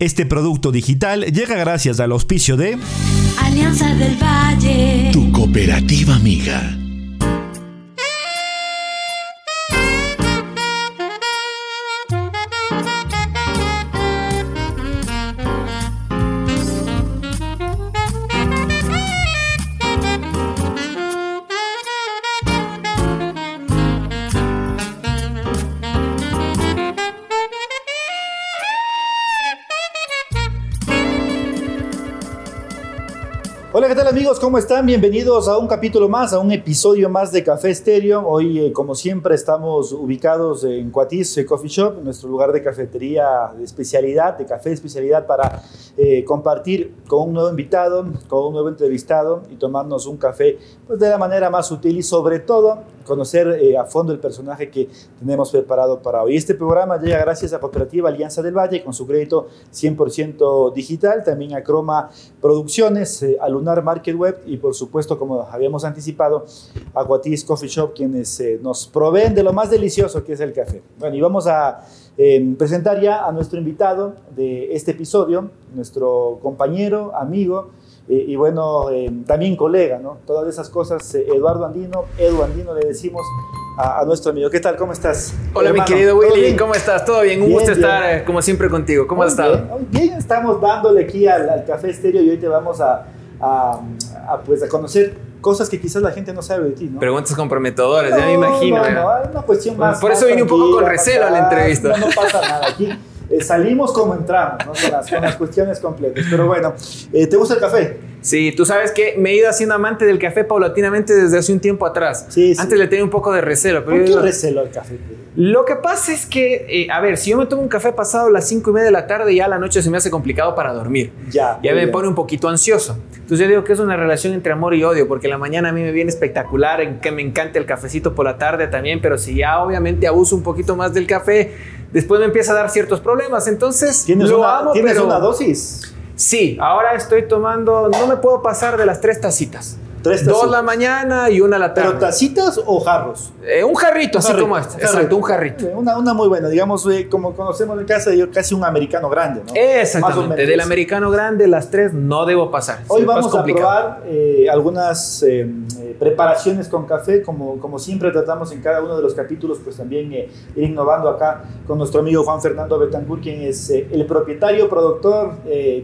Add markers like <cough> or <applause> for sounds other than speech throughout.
Este producto digital llega gracias al auspicio de Alianza del Valle. Tu cooperativa amiga. Amigos? ¿Cómo están? Bienvenidos a un capítulo más, a un episodio más de Café Stereo. Hoy, eh, como siempre, estamos ubicados en Cuatiz eh, Coffee Shop, nuestro lugar de cafetería de especialidad, de café de especialidad para eh, compartir con un nuevo invitado, con un nuevo entrevistado y tomarnos un café pues, de la manera más útil y sobre todo conocer a fondo el personaje que tenemos preparado para hoy. Este programa llega gracias a Cooperativa Alianza del Valle con su crédito 100% digital, también a Croma Producciones, a Lunar Market Web y por supuesto, como habíamos anticipado, a Guatiz Coffee Shop, quienes eh, nos proveen de lo más delicioso que es el café. Bueno, y vamos a eh, presentar ya a nuestro invitado de este episodio, nuestro compañero, amigo, eh, y bueno, eh, también colega, ¿no? Todas esas cosas, eh, Eduardo Andino, Edu Andino le decimos a, a, nuestro amigo. ¿Qué tal? ¿Cómo estás? Hola, hermano? mi querido ¿Todo Willy? ¿cómo estás? ¿Todo bien? Un Bien, gusto estar como siempre contigo. ¿Cómo has estado? bien, estamos dándole aquí al, al Café Estéreo y hoy te vamos a, a- a, pues, a conocer cosas que quizás la gente no sabe de ti, ¿no? Preguntas comprometedoras, ya me No, imagino. No, no, una cuestión más. Por eso vine un poco con recelo a la entrevista. No, no pasa nada. Aquí eh, salimos como entramos, ¿no? Con las, con las cuestiones completas. Pero bueno, eh, ¿te gusta el café? Sí, tú sabes que me he ido haciendo amante del café paulatinamente desde hace un tiempo atrás. Sí, sí. Antes le tenía un poco de recelo, pero ¿Por qué digo- recelo al café? Lo que pasa es que, eh, a ver, si yo me tomo un café pasado las 5 y media de la tarde, ya a la noche se me hace complicado para dormir. Ya. Ya me bien. pone un poquito ansioso. Entonces yo digo que es una relación entre amor y odio, porque la mañana a mí me viene espectacular, en que me encanta el cafecito por la tarde también, pero si ya obviamente abuso un poquito más del café, después me empieza a dar ciertos problemas. Entonces ¿Tienes, lo una, amo, ¿tienes pero una dosis? Sí, ahora estoy tomando, no me puedo pasar de las tres tacitas. Tres Dos la mañana y una la tarde. ¿Pero tacitas o jarros? Eh, un jarrito, así Jarrito, como este. Exacto, un jarrito. Eh, Una, una muy buena, digamos, eh, como conocemos en casa, yo casi un americano grande, ¿no? Exactamente, del americano grande, las tres no debo pasar. Hoy vamos a probar eh, algunas eh, preparaciones con café, como, como siempre tratamos en cada uno de los capítulos, pues también eh, ir innovando acá con nuestro amigo Juan Fernando Betancourt, quien es el propietario, productor,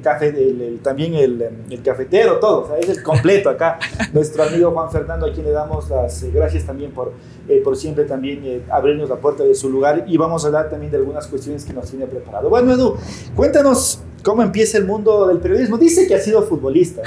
café, el- el- también el, eh, el cafetero, todo, o sea, es el completo acá, nuestro amigo Juan Fernando, a quien le damos las eh, gracias también por, eh, por siempre también eh, abrirnos la puerta de su lugar y vamos a hablar también de algunas cuestiones que nos tiene preparado. Bueno, Edu, cuéntanos cómo empieza el mundo del periodismo. Dice que ha sido futbolista.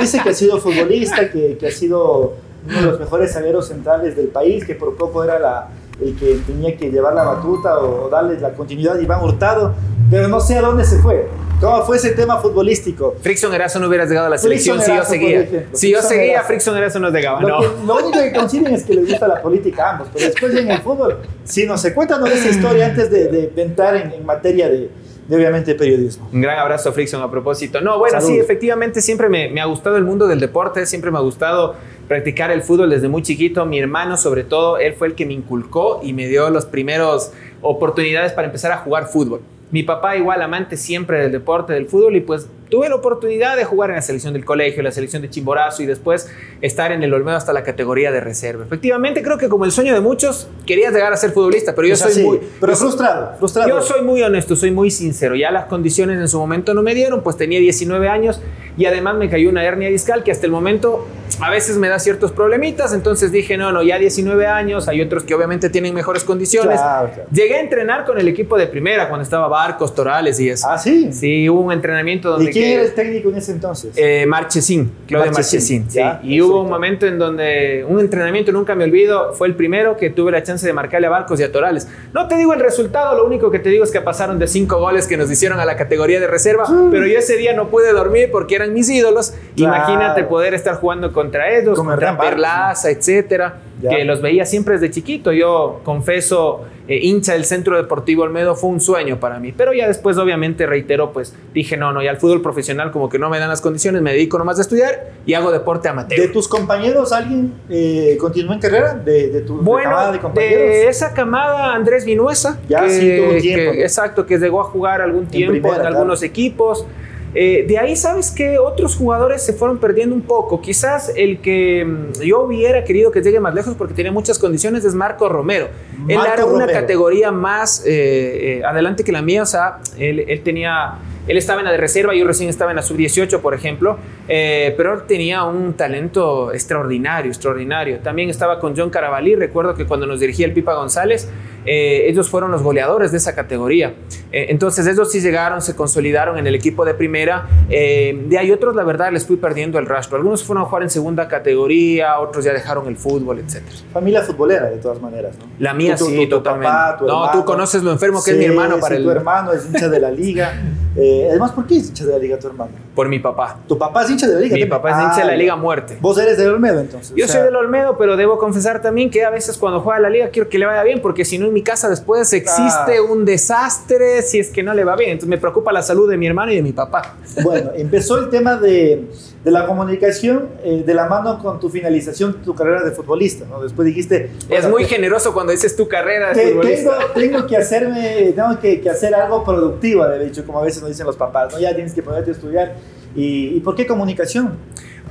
Dice que ha sido futbolista, que, que ha sido uno de los mejores zagueros centrales del país, que por poco era la, el que tenía que llevar la batuta o, o darle la continuidad Iván Hurtado, pero no sé a dónde se fue. ¿Cómo fue ese tema futbolístico? Frickson Erazo no hubieras llegado a la Frickson selección si yo Erazo, seguía. ejemplo. Si yo Frickson seguía, Erazo. Frickson Erazo no llegaba. Lo, No. que- lo único que coinciden es que les gusta la política a ambos, pero después en el fútbol, sí, no sé, cuéntanos esa historia antes de, de- de entrar en, en materia de, de, obviamente, periodismo. Un gran abrazo Frickson a propósito. No, bueno, Salud. sí, efectivamente siempre me, me ha gustado el mundo del deporte, siempre me ha gustado practicar el fútbol desde muy chiquito. Mi hermano, sobre todo, él fue el que me inculcó y me dio los primeros oportunidades para empezar a jugar fútbol. Mi papá igual amante siempre del deporte, del fútbol y pues tuve la oportunidad de jugar en la selección del colegio, la selección de Chimborazo y después estar en el Olmedo hasta la categoría de reserva. Efectivamente, creo que como el sueño de muchos, querías llegar a ser futbolista, pero yo O sea, soy sí, muy... pero yo frustrado, frustrado. yo soy muy honesto, soy muy sincero. Ya las condiciones en su momento no me dieron, pues tenía 19 años y además me cayó una hernia discal que hasta el momento a veces me da ciertos problemitas. Entonces dije, no, no, ya 19 años, hay otros que obviamente tienen mejores condiciones. Claro, claro. Llegué a entrenar con el equipo de primera cuando estaba Barcos, Torales y eso. Ah, sí. Sí, hubo un entrenamiento donde... ¿Y quién que- era el técnico en ese entonces? eh, Marchesín, Claudio Marchesín, Marchesín. sí. Y hubo un momento en donde un entrenamiento, nunca me olvido, fue el primero que tuve la chance de marcarle a Barcos y a Torales. No te digo el resultado, lo único que te digo es que pasaron de cinco goles que nos hicieron a la categoría de reserva, pero yo ese día no pude dormir porque eran mis ídolos. Claro. Imagínate poder estar jugando contra ellos, Como contra Perlaza, etcétera. Ya. que los veía siempre desde chiquito. Yo confeso, eh, hincha del Centro Deportivo Olmedo fue un sueño para mí. Pero ya después, obviamente, reitero, pues dije, no, no, ya el fútbol profesional como que no me dan las condiciones, me dedico nomás a estudiar y hago deporte amateur. ¿De tus compañeros alguien eh, continuó en carrera? ¿De, de tu de Bueno, camada de de, compañeros? esa camada, Andrés Vinuesa, Ya, que, sí, tuvo tiempo, exacto, que llegó a jugar algún tiempo en, claro. algunos equipos. Eh, de ahí, ¿sabes que Otros jugadores se fueron perdiendo un poco. Quizás el que mm, yo hubiera querido que llegue más lejos porque tenía muchas condiciones es Marco Romero. él era una Romero. categoría más eh, eh, adelante que la mía, o sea, él, él tenía... Él estaba en la de reserva, yo recién estaba en la sub-18, por ejemplo, eh, pero él tenía un talento extraordinario, extraordinario. También estaba con John Carabalí, recuerdo que cuando nos dirigía el Pipa González, eh, ellos fueron los goleadores de esa categoría. Eh, entonces ellos sí llegaron, se consolidaron en el equipo de primera. Eh, de ahí otros, la verdad, les fui perdiendo el rastro. Algunos fueron a jugar en segunda categoría, otros ya dejaron el fútbol, etc. Familia futbolera, de todas maneras, ¿no? La mía Tú- tú- sí, tu- totalmente. papá, tu no, hermano. tú conoces lo enfermo que es mi hermano para sí, el... Tu hermano es hincha de la liga. <laughs> Eh, además, ¿por qué es hincha de la liga tu hermano? Por mi papá. Tu papá es hincha de la liga. Mi papá es hincha de la Ah, Liga Muerte. Vos eres del Olmedo, entonces. Yo o sea, soy del Olmedo, pero debo confesar también que a veces cuando juega la liga quiero que le vaya bien, porque si no en mi casa después existe Ah. un desastre si es que no le va bien. Entonces me preocupa la salud de mi hermano y de mi papá. Bueno, <laughs> empezó el tema de, de la comunicación eh, de la mano con tu finalización de tu carrera de futbolista, ¿no? Después dijiste... Es muy te- generoso cuando dices tu carrera de te- tengo, futbolista. tengo que hacerme, <laughs> tengo que, que hacer algo productivo, de hecho, como a veces nos dicen los papás, ¿no? Ya tienes que ponerte a estudiar. ¿Y, y por qué comunicación?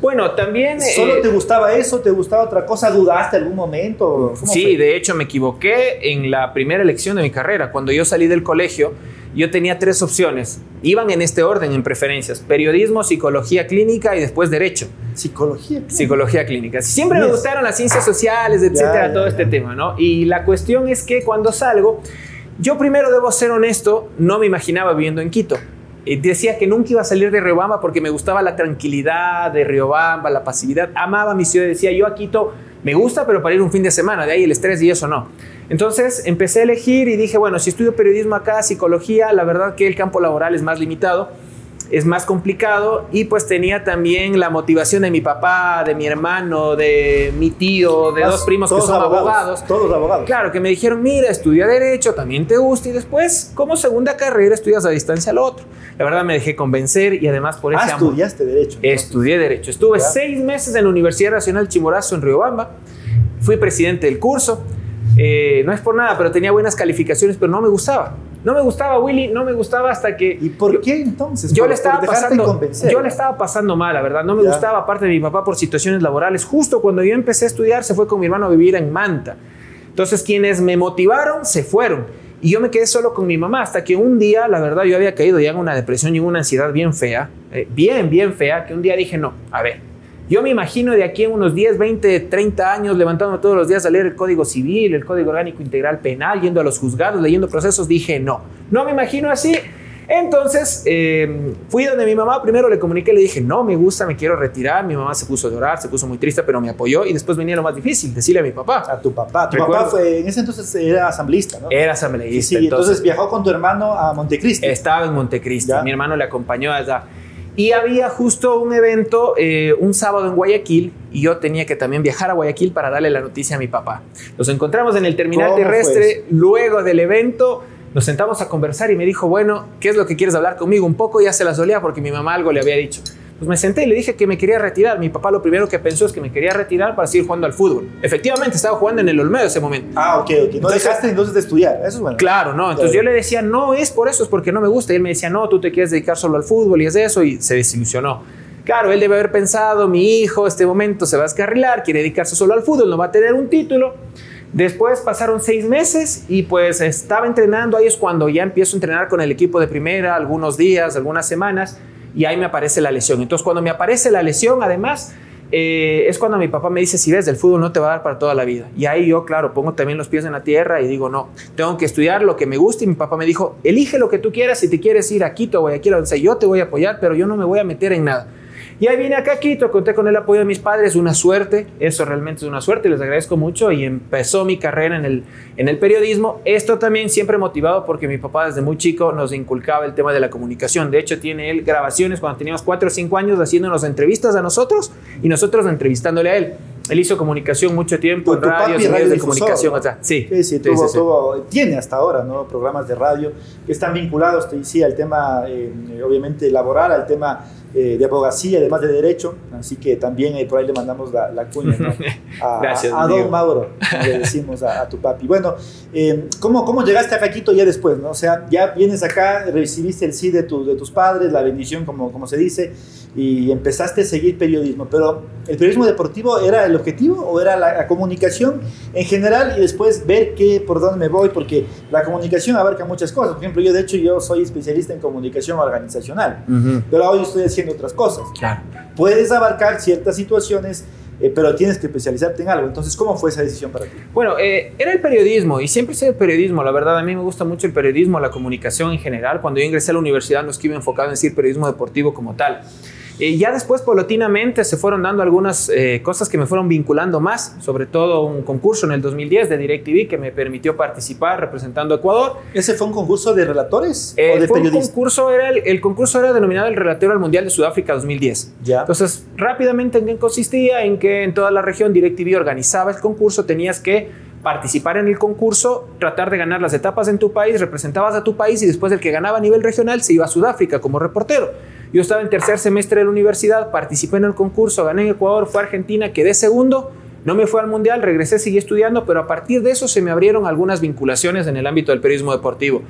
Bueno, también... ¿Solo eh, te gustaba eso? ¿Te gustaba otra cosa? ¿Dudaste algún momento? ¿Cómo Sí, fue? de hecho me equivoqué en la primera elección de mi carrera. Cuando yo salí del colegio, yo tenía tres opciones. Iban en este orden, en preferencias. Periodismo, psicología clínica y después derecho. Psicología. Psicología clínica. Siempre me gustaron las ciencias sociales, etcétera, ya, todo ya. este tema, ¿no? Y la cuestión es que cuando salgo, yo primero debo ser honesto, no me imaginaba viviendo en Quito. Eh, decía que nunca iba a salir de Riobamba porque me gustaba la tranquilidad de Riobamba, la pasividad. Amaba mi ciudad. Decía, yo a Quito me gusta, pero para ir un fin de semana, de ahí el estrés y eso no. Entonces empecé a elegir y dije, bueno, si estudio periodismo acá, psicología, la verdad que el campo laboral es más limitado es más complicado y pues tenía también la motivación de mi papá, de mi hermano, de mi tío, de dos primos que son abogados. Todos abogados. Claro, que me dijeron, mira, estudia Derecho, también te gusta, y después, como segunda carrera, estudias a distancia lo otro. La verdad me dejé convencer y además por ese Ah, amor. estudiaste Derecho. entonces. Estudié Derecho. Estuve seis meses en la Universidad Nacional Chimborazo en Riobamba. Fui presidente del curso. Eh, no es por nada, pero tenía buenas calificaciones, pero no me gustaba. No me gustaba, Willy, no me gustaba hasta que... ¿Y por qué entonces? Yo Por- le estaba pasando, yo le estaba pasando mal, la verdad. No me Ya. gustaba, aparte de mi papá, por situaciones laborales. Justo cuando yo empecé a estudiar, se fue con mi hermano a vivir en Manta. Entonces, quienes me motivaron se fueron. Y yo me quedé solo con mi mamá hasta que un día, la verdad, yo había caído ya en una depresión y una ansiedad bien fea, eh, bien, bien fea, que un día dije, no, a ver, yo me imagino de aquí en unos 10, 20, 30 años levantándome todos los días a leer el Código Civil, el Código Orgánico Integral Penal, yendo a los juzgados, leyendo procesos, dije, no, no me imagino así. Entonces eh, fui donde mi mamá, primero le comuniqué, le dije, no, me gusta, me quiero retirar. Mi mamá se puso a llorar, se puso muy triste, pero me apoyó y después venía lo más difícil, decirle a mi papá. A tu papá. Tu Recuerdo. papá fue, en ese entonces era asambleísta, ¿no? Era Sí, asambleísta. sí, entonces, viajó con tu hermano a Montecristi. Estaba en Montecristi, mi hermano le acompañó allá. Y había justo un evento eh, un sábado en Guayaquil y yo tenía que también viajar a Guayaquil para darle la noticia a mi papá. Nos encontramos en el terminal ¿Cómo fue terrestre, luego del evento nos sentamos a conversar y me dijo, bueno, ¿qué es lo que quieres hablar conmigo? Un poco ya se la solía porque mi mamá algo le había dicho. Pues me senté y le dije que me quería retirar. Mi papá lo primero que pensó es que me quería retirar para seguir jugando al fútbol. Efectivamente, estaba jugando en el Olmedo ese momento. Ah, ok, ok. No Entonces- dejaste entonces de estudiar. Eso es bueno. Claro, no. Entonces Claro. yo le decía, no es por eso, es porque no me gusta. Y él me decía, no, tú te quieres dedicar solo al fútbol y es de eso. Y se desilusionó. Claro, él debe haber pensado, mi hijo, este momento se va a descarrilar, quiere dedicarse solo al fútbol, no va a tener un título. Después pasaron seis meses y pues estaba entrenando. Ahí es cuando ya empiezo a entrenar con el equipo de primera, algunos días, algunas semanas. Y ahí me aparece la lesión. Entonces cuando me aparece la lesión, además, eh, es cuando mi papá me dice, si ves, el fútbol no te va a dar para toda la vida. Y ahí yo, claro, pongo también los pies en la tierra y digo, no, tengo que estudiar lo que me gusta. Y mi papá me dijo, elige lo que tú quieras, si te quieres ir a Quito Guayaquil, o sea, yo te voy a apoyar, pero yo no me voy a meter en nada. Y ahí vine acá a Quito, conté con el apoyo de mis padres, una suerte, eso realmente es una suerte, les agradezco mucho y empezó mi carrera en el, en el periodismo. Esto también siempre motivado porque mi papá desde muy chico nos inculcaba el tema de la comunicación. De hecho, tiene él grabaciones cuando teníamos 4 o 5 años haciéndonos entrevistas a nosotros y nosotros entrevistándole a él. Él hizo comunicación mucho tiempo en medios de comunicación. ¿no? o sea, sí, Sí, sí, sí, tuvo- sí, sí. tuvo- tiene hasta ahora ¿no? programas de radio que están vinculados, te decía, al tema eh, obviamente laboral, al tema eh, de abogacía, además de derecho, así que también eh, por ahí le mandamos la, la cuña ¿no? <laughs> a, Gracias, a, a. Don Mauro, le decimos a, a tu papi. Bueno, eh, ¿cómo, ¿cómo llegaste a Caquito ya después? ¿no? O sea, ya vienes acá, recibiste el sí de, tu- de tus padres, la bendición, como, como se dice, y empezaste a seguir periodismo, pero ¿el periodismo deportivo era el objetivo o era la, la comunicación en general y después ver qué, por dónde me voy? Porque la comunicación abarca muchas cosas. Por ejemplo, yo de hecho yo soy especialista en comunicación organizacional, Ujú, pero hoy estoy haciendo otras cosas. Claro. Puedes abarcar ciertas situaciones, eh, pero tienes que especializarte en algo. Entonces, ¿cómo fue esa decisión para ti? Bueno, eh, era el periodismo y siempre sé el periodismo. La verdad, a mí me gusta mucho el periodismo, la comunicación en general. Cuando yo ingresé a la universidad no es que iba enfocado en decir periodismo deportivo como tal. Eh, ya después, paulatinamente, se fueron dando algunas eh, cosas que me fueron vinculando más, sobre todo un concurso en el 2010 de DirecTV que me permitió participar representando a Ecuador. ¿Ese fue un concurso de relatores Eh, o de fue un periodistas? concurso, era el, el concurso era denominado el Relatero al Mundial de Sudáfrica 2010. Ya. Entonces, rápidamente, ¿en qué consistía? En que en toda la región DirecTV organizaba el concurso, tenías que participar en el concurso, tratar de ganar las etapas en tu país, representabas a tu país y después el que ganaba a nivel regional se iba a Sudáfrica como reportero. Yo estaba en tercer semestre de la universidad, participé en el concurso, gané en Ecuador, fue a Argentina, quedé segundo, no me fui al mundial, regresé, seguí estudiando, pero a partir de eso se me abrieron algunas vinculaciones en el ámbito del periodismo deportivo.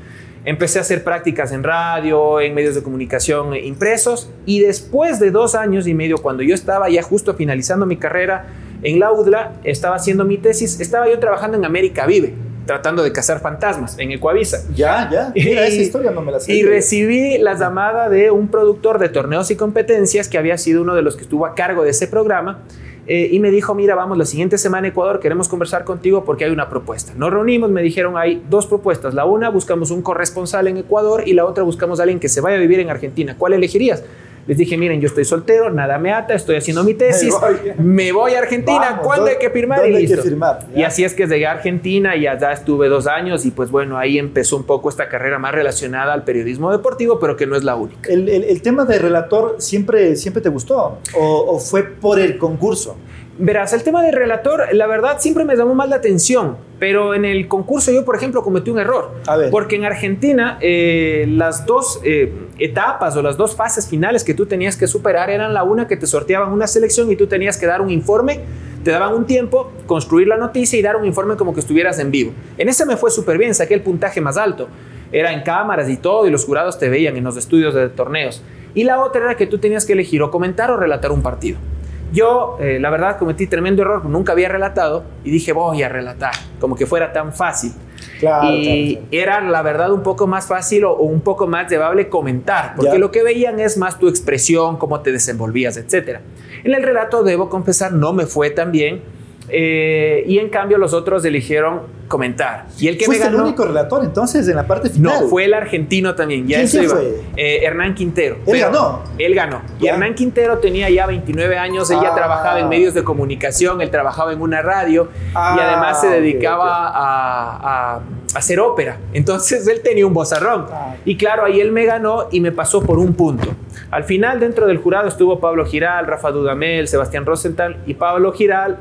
Empecé a hacer prácticas en radio, en medios de comunicación eh, impresos y después de dos años y medio, cuando yo estaba ya justo finalizando mi carrera en la UDLA, estaba haciendo mi tesis, estaba yo trabajando en América Vive, tratando de cazar fantasmas en Ecuavisa. Ya, ya. Mira, Y- esa historia no me la sé. Y recibí la llamada de un productor de torneos y competencias que había sido uno de los que estuvo a cargo de ese programa eh, y me dijo, mira, vamos la siguiente semana a Ecuador, queremos conversar contigo porque hay una propuesta. Nos reunimos, me dijeron, hay dos propuestas. La una, buscamos un corresponsal en Ecuador y la otra, buscamos a alguien que se vaya a vivir en Argentina. ¿Cuál elegirías? Les dije, miren, yo estoy soltero, nada me ata, estoy haciendo mi tesis, voy. me voy a Argentina, Vamos, ¿cuándo hay ¿dónde- que firmar? Y hay que listo. firmar? Y así es que llegué a Argentina y allá estuve dos años y pues bueno, ahí empezó un poco esta carrera más relacionada al periodismo deportivo, pero que no es la única. ¿El, el, el tema de relator siempre, siempre te gustó? ¿O, o fue por el concurso? Verás, el tema de relator, la verdad, siempre me llamó más la atención, pero en el concurso yo, por ejemplo, cometí un error. A ver. Porque en Argentina eh, las dos eh, etapas o las dos fases finales que tú tenías que superar eran la una que te sorteaban una selección y tú tenías que dar un informe, te daban un tiempo, construir la noticia y dar un informe como que estuvieras en vivo. En ese me fue súper bien, saqué el puntaje más alto. Era en cámaras y todo y los jurados te veían en los estudios de torneos. Y la otra era que tú tenías que elegir o comentar o relatar un partido. Yo, eh, la verdad, cometí tremendo error, nunca había relatado y dije, voy a relatar, como que fuera tan fácil. Claro, y claro, era, la verdad, un poco más fácil o, o un poco más llevable comentar, porque Ya. lo que veían es más tu expresión, cómo te desenvolvías, etc. En el relato, debo confesar, no me fue tan bien. Eh, y en cambio los otros eligieron comentar. Y el que me ¿Fuiste ganó... el único relator entonces en la parte final? No, fue el argentino también. Ya ¿Quién eso se iba. fue? Eh, Hernán Quintero. ¿Él ganó? Él ganó. Y Ya. Hernán Quintero tenía ya 29 años, él ya Ah. trabajaba en medios de comunicación, él trabajaba en una radio y Ah, además se dedicaba. A, a hacer ópera. Entonces él tenía un vozarrón. Ah. Y claro, ahí él me ganó y me pasó por un punto. Al final, dentro del jurado estuvo Pablo Giral, Rafa Dudamel, Sebastián Rosenthal y Pablo Giral.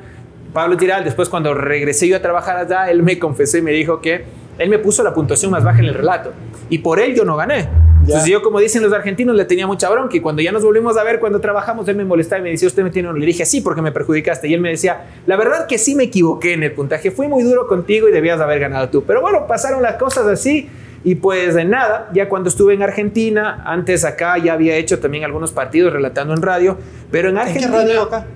Pablo Giral, después cuando regresé yo a trabajar allá, él me confesó y me dijo que él me puso la puntuación más baja en el relato. Y por él yo no gané. Entonces yo, como dicen los argentinos, le tenía mucha bronca. Y cuando ya nos volvimos a ver, cuando trabajamos, él me molestaba y me decía, usted me tiene... un-". Le dije, sí, porque me perjudicaste. Y él me decía, la verdad que sí me equivoqué en el puntaje. Fui muy duro contigo y debías haber ganado tú. Pero bueno, pasaron las cosas así. Y pues de nada, ya cuando estuve en Argentina, antes acá ya había hecho también algunos partidos relatando en radio, pero en ¿En Argentina... qué radio acá?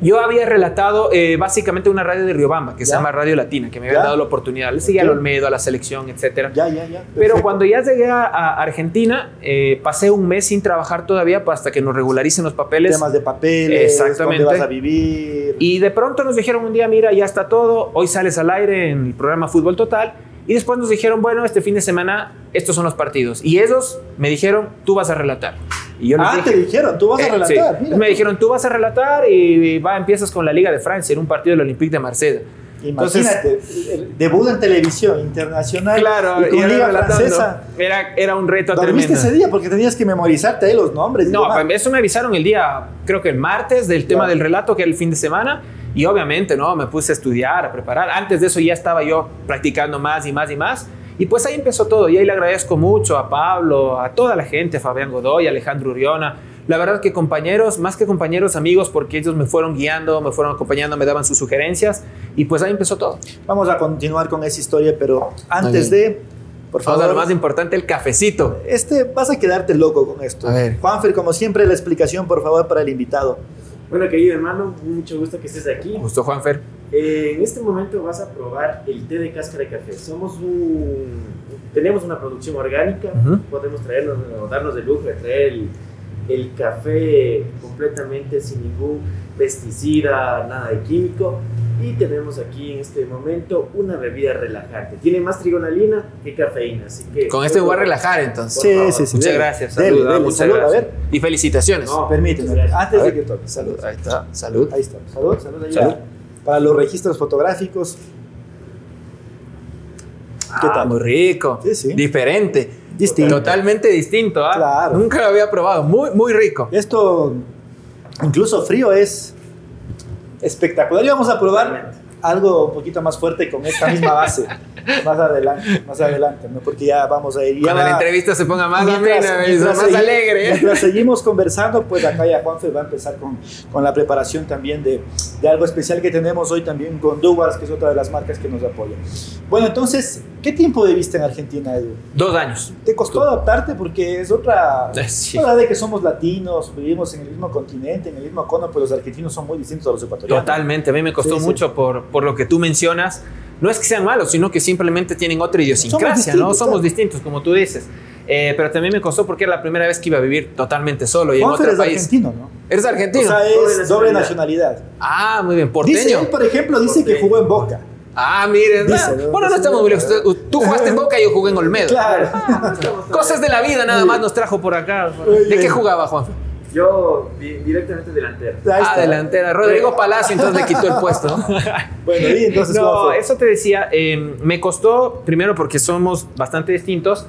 Yo había relatado eh, básicamente una radio de Riobamba que se Ya. llama Radio Latina, que me había dado la oportunidad. Le seguía al Olmedo, a la selección, etcétera. Ya, ya, ya. Pero cuando ya llegué a, a Argentina, eh, pasé un mes sin trabajar todavía pues, hasta que nos regularicen los papeles. Temas de papeles, Exactamente. dónde vas a vivir. Y de pronto nos dijeron un día, mira, ya está todo, hoy sales al aire en el programa Fútbol Total. Y después nos dijeron, bueno, este fin de semana estos son los partidos. Y ellos me dijeron, tú vas a relatar. Y yo ah, dije, te dijeron, tú vas a eh, relatar. sí. Me dijeron, tú vas a relatar y va, empiezas con la Liga de Francia en un partido del Olympique de Marsella. Imagínate, el debut en televisión internacional claro, y con yo Liga Francesa. Era, era un reto ¿Dormiste tremendo. ese día? Porque tenías que memorizarte ahí los nombres. y No, demás. eso me avisaron el día, creo que el martes, del tema Ya. del relato, que era el fin de semana. Y obviamente, ¿no? Me puse a estudiar, a preparar. Antes de eso ya estaba yo practicando más y más y más. Y pues ahí empezó todo. Y ahí le agradezco mucho a Pablo, a toda la gente, a Fabián Godoy, a Alejandro Uriona. La verdad que compañeros, más que compañeros, amigos, porque ellos me fueron guiando, me fueron acompañando, me daban sus sugerencias. Y pues ahí empezó todo. Vamos a continuar con esa historia, pero antes de, por Vamos a favor, lo más importante, el cafecito. este, vas a quedarte loco con esto. A ver. Juanfer, como siempre, la explicación, por favor, para el invitado. Bueno, querido hermano, mucho gusto que estés aquí. Justo, Juanfer. Eh, en este momento vas a probar el té de cáscara de café. Somos un, tenemos una producción orgánica, Ujú. podemos traernos, o darnos el lujo de traer el, el café completamente sin ningún pesticida, nada de químico. Y tenemos aquí en este momento una bebida relajante. Tiene más trigonalina que cafeína, así que... Con este voy a relajar entonces. Sí, favor. sí, sí. Muchas dele, gracias. dele, Salud, dele, muchas salud, gracias. A ver, Y felicitaciones. No, permíteme. Antes de que toque. Salud. Ahí está. Salud. Ahí está. Salud, salud. ahí Salud. va. Para los registros fotográficos. ¿Qué Ah, tal? muy rico. Sí, sí. Diferente. Distinto. Totalmente distinto. ¿ah? Claro. Nunca lo había probado. Muy, muy rico. Esto, incluso frío, es espectacular. Y vamos a probar algo un poquito más fuerte con esta misma base. <laughs> más adelante, más adelante, ¿no? Porque ya vamos a ir. ya Cuando va- la entrevista se ponga más Mientras- amena, mientras más alegre. Mientras seguimos conversando, pues acá ya Juanfe va a empezar con, con la preparación también de, de algo especial que tenemos hoy también con Duwars, que es otra de las marcas que nos apoya. Bueno, entonces, ¿qué tiempo viviste en Argentina, Edu? Dos años. ¿Te costó adaptarte? Porque es otra... <laughs> Sí. Verdad de que somos latinos, vivimos en el mismo continente, en el mismo cono, pero los argentinos son muy distintos a los ecuatorianos. Totalmente. A mí me costó Sí, sí. mucho por, por lo que tú mencionas. No es que sean malos, sino que simplemente tienen otra idiosincrasia, distintos, ¿no? Somos distintos, como tú dices. Eh, pero también me costó porque era la primera vez que iba a vivir totalmente solo y en otro es país. argentino, ¿no? ¿Eres O argentino? sea, Doble es doble nacionalidad. ah, muy bien. Dice Porteño. él, por ejemplo, dice que Porteño. jugó en Boca. Ah, miren. Dice, ah, ¿no? bueno, no estamos muy lejos. Tú- jugaste en Boca y yo jugué en Olmedo. Claro. <laughs> Cosas de la vida nada más nos trajo por acá. ¿De qué jugaba, Juan? Yo di- directamente delantero. Ahí Ah, delantera. Rodrigo Palacio entonces le quitó el puesto. <laughs> Bueno, y entonces, ¿cómo No, eso te decía, eh, me costó primero porque somos bastante distintos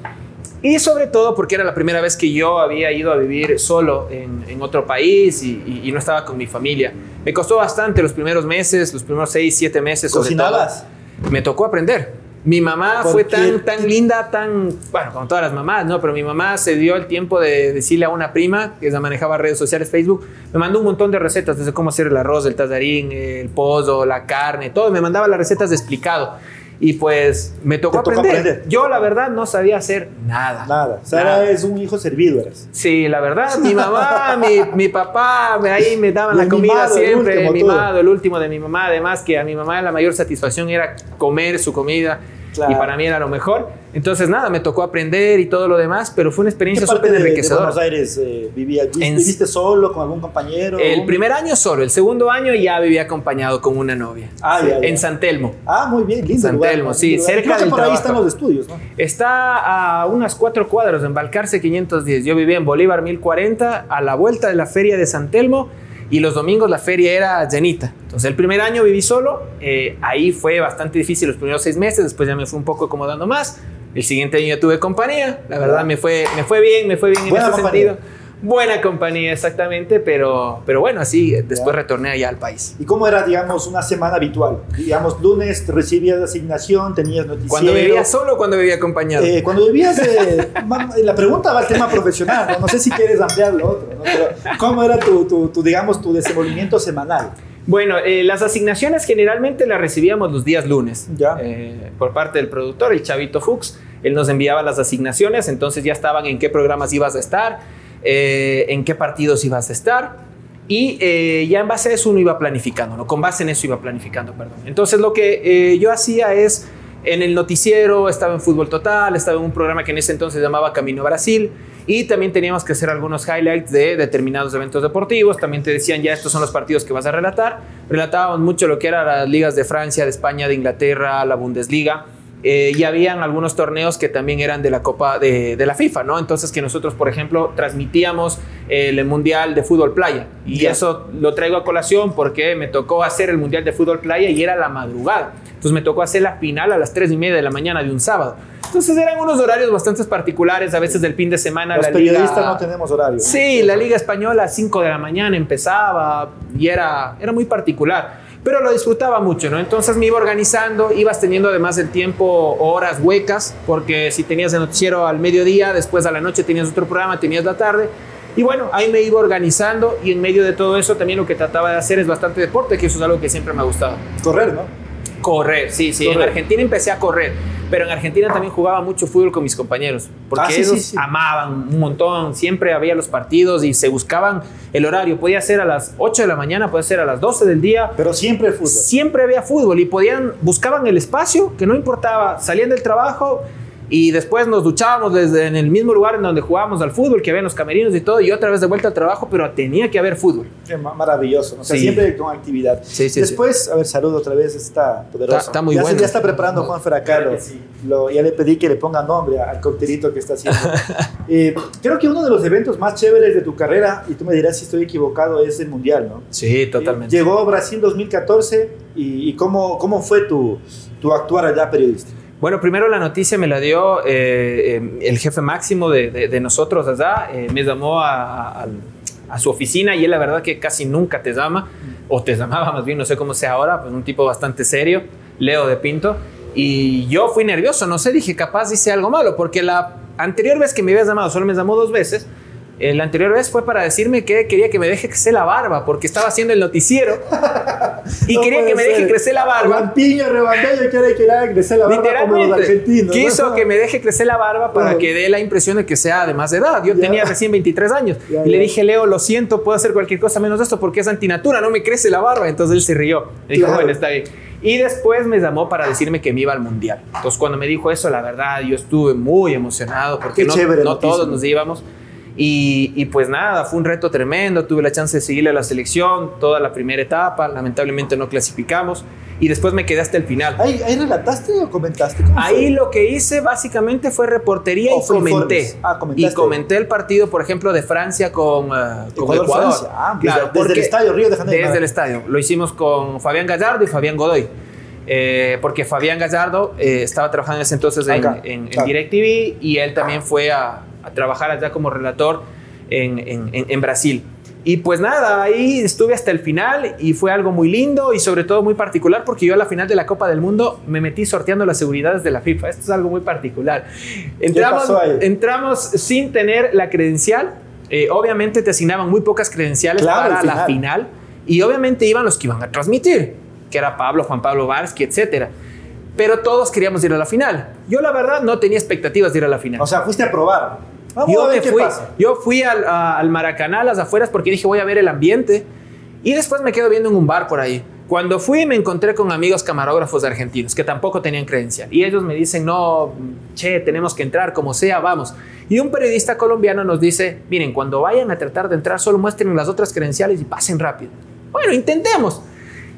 y sobre todo porque era la primera vez que yo había ido a vivir solo en, en otro país y, y- y no estaba con mi familia. Me costó bastante los primeros meses, los primeros seis, siete meses. ¿Cocinabas? todo. Me tocó aprender. Mi mamá ¿Por fue tan, tan linda, tan, bueno, como todas las mamás, ¿no? Pero mi mamá se dio el tiempo de decirle a una prima que ella manejaba redes sociales, Facebook, me mandó un montón de recetas, desde cómo hacer el arroz, el tazarín, el pollo, la carne, todo. Me mandaba las recetas de explicado. Y pues me tocó, aprender. aprender. Yo, la verdad, no sabía hacer nada. Nada. Sara Nada. es un hijo servido, eras. Sí, la verdad, mi mamá, <laughs> mi, mi papá, me- ahí me daban la comida mimado, el siempre, último, mimado, el último de mi mamá, además que a mi mamá la mayor satisfacción era comer su comida Claro. y para mí era lo mejor. Entonces nada, me tocó aprender y todo lo demás, pero fue una ¿En experiencia súper enriquecedora. Buenos Aires eh, vivías? ¿Vi- En- ¿Viviste solo con algún compañero? El ¿Un- primer año solo, el segundo año ya vivía acompañado con una novia. Ah, ya, ya. En San Telmo. Ah, muy bien, lindo San lugar, Telmo, sí, Lindo cerca Creo que del por ahí trabajo. están los estudios, ¿no? Está a unas cuatro cuadras en Balcarce 510. Yo vivía en Bolívar 1040, a la vuelta de la feria de San Telmo, y los domingos la feria era llenita. Entonces el primer año viví solo, eh, ahí fue bastante difícil los primeros seis meses, después ya me fui un poco acomodando más. El siguiente año ya tuve compañía, la verdad me fue, me fue bien, me fue bien en Buena ese compañía. sentido. Buena compañía, exactamente, pero, pero bueno, así después retorné allá al país. ¿Y cómo era, digamos, una semana habitual? Digamos, lunes recibías asignación, tenías noticiero. Cuando vivía solo o cuando vivía acompañado. Eh, cuando vivías, eh, <laughs> la pregunta va al tema profesional, ¿no? No sé si quieres ampliar lo otro, ¿no? Pero, ¿cómo era tu, tu, tu, digamos, tu desenvolvimiento semanal? Bueno, eh, las asignaciones generalmente las recibíamos los días lunes Ya. eh, por parte del productor, el Chavito Fuchs. Él nos enviaba las asignaciones, entonces ya estaban en qué programas ibas a estar, eh, en qué partidos ibas a estar. Y eh, ya en base a eso uno iba planificando, ¿no? Con base en eso iba planificando, perdón. Entonces lo que eh, yo hacía es, en el noticiero, estaba en Fútbol Total, estaba en un programa que en ese entonces llamaba Camino Brasil, y también teníamos que hacer algunos highlights de determinados eventos deportivos. También te decían, ya estos son los partidos que vas a relatar. Relatábamos mucho lo que eran las ligas de Francia, de España, de Inglaterra, la Bundesliga. Eh, y habían algunos torneos que también eran de la Copa de, de la FIFA, ¿no? Entonces que nosotros, por ejemplo, transmitíamos el Mundial de Fútbol Playa. Y eso lo traigo a colación porque me tocó hacer el Mundial de Fútbol Playa y era la madrugada. Entonces me tocó hacer la final a las 3 y media de la mañana de un sábado. Entonces eran unos horarios bastante particulares, a veces del fin de semana. Los la periodistas liga- no tenemos horario. Sí, la Liga Española a 5 de la mañana empezaba y era, era muy particular. Pero lo disfrutaba mucho, ¿no? Entonces me iba organizando, ibas teniendo además el tiempo, horas huecas, porque si tenías el noticiero al mediodía, después a la noche tenías otro programa, tenías la tarde. Y bueno, ahí me iba organizando y en medio de todo eso también lo que trataba de hacer es bastante deporte, que eso es algo que siempre me ha gustado. Correr, ¿no? Correr, sí, sí. Correr. En Argentina empecé a correr, pero en Argentina también jugaba mucho fútbol con mis compañeros, porque Ah, sí, ellos sí, sí. amaban un montón, siempre había los partidos y se buscaban el horario. Podía ser a las 8 de la mañana, podía ser a las 12 del día. Pero siempre fútbol. Siempre había fútbol y podían, buscaban el espacio, que no importaba, salían del trabajo y después nos duchábamos desde en el mismo lugar en donde jugábamos al fútbol, que había los camerinos y todo, y otra vez de vuelta al trabajo, pero tenía que haber fútbol. Qué ma- maravilloso, ¿no? o sea, Sí. siempre con actividad. Sí, sí, Después, a ver, saludo otra vez, está poderoso. Está- está muy ya se- bueno. ya está preparando Juan Ferracalo. Lo- ya le pedí que le ponga nombre al coctelito que está haciendo. <laughs> Eh, creo que uno de los eventos más chéveres de tu carrera, y tú me dirás si estoy equivocado, es el Mundial, ¿no? Sí, Eh, Llegó a Brasil 2014 y, y cómo, cómo fue tu, tu actuar allá periodista. Bueno, primero la noticia me la dio eh, eh, el jefe máximo de, de- de nosotros allá. eh, me llamó a, a- a su oficina y él la verdad que casi nunca te llama, o te llamaba más bien, no sé cómo sea ahora, pues un tipo bastante serio, Leo de Pinto. Y yo fui nervioso, no sé, dije capaz hice algo malo, porque la anterior vez que me habías llamado, solo me llamó dos veces. Eh, la anterior vez fue para decirme que quería que me deje crecer la barba porque estaba haciendo el noticiero <laughs> y No quería que me ser. deje crecer la barba. Lampiño, rebandillo, quiere que le haga crecer la barba como los Literalmente, argentinos. ¿no? quiso que me deje crecer la barba para que dé la impresión de que sea de más edad. Yo Ya. tenía recién 23 años Ya, y le ya. dije, Leo, lo siento, puedo hacer cualquier cosa menos esto porque es antinatura, no me crece la barba. Entonces él se rió. Me dijo, Claro. bueno, está bien. Y después me llamó para decirme que me iba al mundial. Entonces cuando me dijo eso, la verdad, yo estuve muy emocionado porque Qué no, no todos ¿no? nos íbamos. Y, y pues nada, fue un reto tremendo. Tuve la chance de seguirle a la selección toda la primera etapa. Lamentablemente no clasificamos. Y después me quedé hasta el final. ¿Ahí, ahí relataste o comentaste? ¿Cómo Ahí fue? lo que hice básicamente fue reportería Oh, y comenté. Ah, y comenté el partido, por ejemplo, de Francia con, eh, con Ecuador. Ah, desde- desde porque- el estadio Río de Janeiro. Desde el estadio. Lo hicimos con Fabián Gallardo y Fabián Godoy. Eh, porque Fabián Gallardo eh, estaba trabajando en ese entonces en, Acá, en- en claro. DirecTV y él también fue a, a trabajar allá como relator en, en- en- Brasil. Y pues nada, ahí estuve hasta el final y fue algo muy lindo y sobre todo muy particular porque yo a la final de la Copa del Mundo me metí sorteando las seguridades de la FIFA. Esto es algo muy particular. Entramos, entramos sin tener la credencial. Eh, obviamente te asignaban muy pocas credenciales Claro, para el la final. final y obviamente iban los que iban a transmitir, que era Pablo, Juan Pablo Varsky, etcétera. Pero todos queríamos ir a la final. Yo la verdad no tenía expectativas de ir a la final. O sea, fuiste a probar. Vamos yo a ver me qué fui, pasa. yo fui al, a- al Maracaná, a las afueras, porque dije voy a ver el ambiente. Y después me quedo viendo en un bar por ahí. Cuando fui me encontré con amigos camarógrafos argentinos que tampoco tenían credencial. Y ellos me dicen, no, che, tenemos que entrar, como sea, vamos. Y un periodista colombiano nos dice, miren, cuando vayan a tratar de entrar, solo muestren las otras credenciales y pasen rápido. Bueno, intentemos.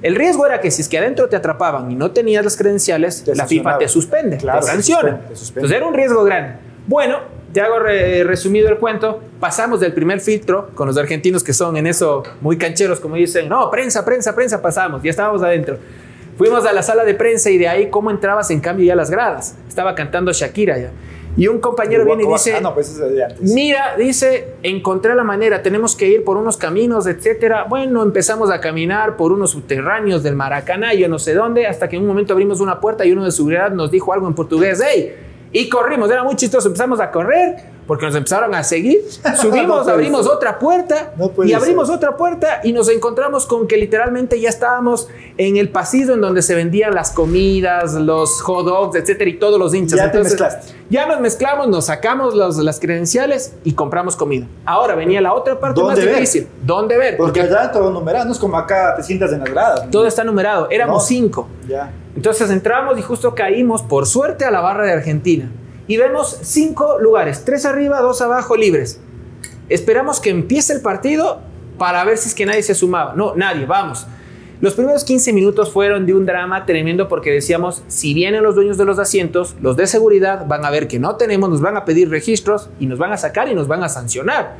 El riesgo era que si es que adentro te atrapaban y no tenías las credenciales, Te la FIFA te suspende, Claro, te te sanciona. suspende, te suspende. Entonces era un riesgo grande. Bueno, te hago re- resumido el cuento. Pasamos del primer filtro con los argentinos que son en eso muy cancheros, como dicen, no, prensa, prensa, prensa, pasamos, ya estábamos adentro. Fuimos a la sala de prensa y de ahí, ¿cómo entrabas en cambio ya a las gradas? Estaba cantando Shakira ya. Y un compañero viene y dice, Ah, no, pues es de antes. Mira, dice, encontré la manera, tenemos que ir por unos caminos, etcétera. Bueno, empezamos a caminar por unos subterráneos del Maracaná, yo no sé dónde, hasta que en un momento abrimos una puerta y uno de seguridad nos dijo algo en portugués, ¡hey! Y corrimos, era muy chistoso, empezamos a correr porque nos empezaron a seguir. <laughs> No Subimos, puede abrimos ser. otra puerta No y abrimos ser. otra puerta y nos encontramos con que literalmente ya estábamos en el pasillo en donde se vendían las comidas, los hot dogs, etcétera, y todos los hinchas. Ya te Entonces, mezclaste. ya nos mezclamos, nos sacamos los- las credenciales y compramos comida. Ahora venía la otra parte más ¿Dónde ver? difícil. ¿Dónde ver? Porque Porque allá todo numerado, no es como acá te sientas en las gradas. ¿no? todo está numerado. Éramos No. cinco. Ya. Entonces entramos y justo caímos, por suerte, a la barra de Argentina. Y vemos cinco lugares, tres arriba, dos abajo, libres. Esperamos que empiece el partido para ver si es que nadie se sumaba. No, nadie, vamos. Los primeros 15 minutos fueron de un drama tremendo porque decíamos, si vienen los dueños de los asientos, los de seguridad van a ver que no tenemos, nos van a pedir registros y nos van a sacar y nos van a sancionar.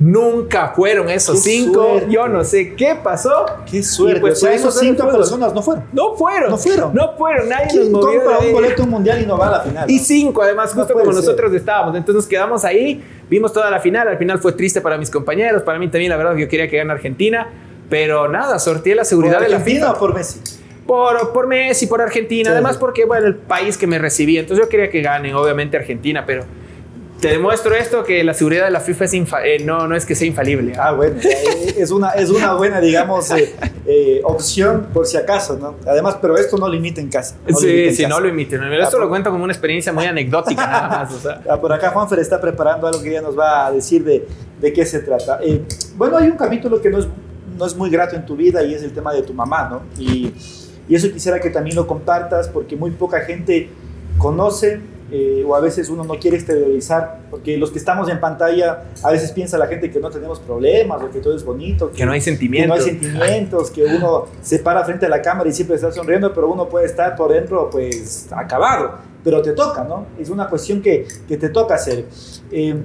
Nunca fueron esos Qué cinco. suerte. Yo no sé qué pasó. Qué suerte. Pues o sea, esos cinco personas no fueron. No fueron. No fueron. No fueron. Nadie ¿Quién nos movió compra un boleto mundial y no va a la final? Y no? cinco, además, No justo puede como ser. nosotros estábamos. Entonces nos quedamos ahí, vimos toda la final. Al final fue triste para mis compañeros, para mí también, la verdad, yo quería que gane Argentina. Pero nada, sorteé la seguridad ¿Por de la o por Messi? Por, por Messi, por Argentina. Sí, Además, porque, bueno, el país que me recibía. Entonces yo quería que ganen, obviamente, Argentina, pero te demuestro esto que la seguridad de la FIFA es eh, no, no es que sea infalible. Ah, bueno, eh, es una, es una buena, digamos, eh, eh, opción por si acaso, ¿no? Además, pero esto no limita en casa. no sí, en sí, casa. no lo imiten. Ah, Esto por- lo cuento como una experiencia muy anecdótica, nada más. O sea. <laughs> Ah, Por acá Juanfer está preparando algo que ya nos va a decir de, de qué se trata. Bueno, hay un capítulo que no es, no es muy grato en tu vida y es el tema de tu mamá, ¿no? Y, y eso quisiera que también lo compartas porque muy poca gente conoce eh, o a veces uno no quiere exteriorizar, porque los que estamos en pantalla a veces piensa la gente que no tenemos problemas o que todo es bonito, Que no hay que no sentimientos. hay sentimientos, que uno se para frente a la cámara y siempre está sonriendo, pero uno puede estar por dentro pues acabado, pero te toca, ¿no? Es una cuestión que, que te toca hacer. Eh,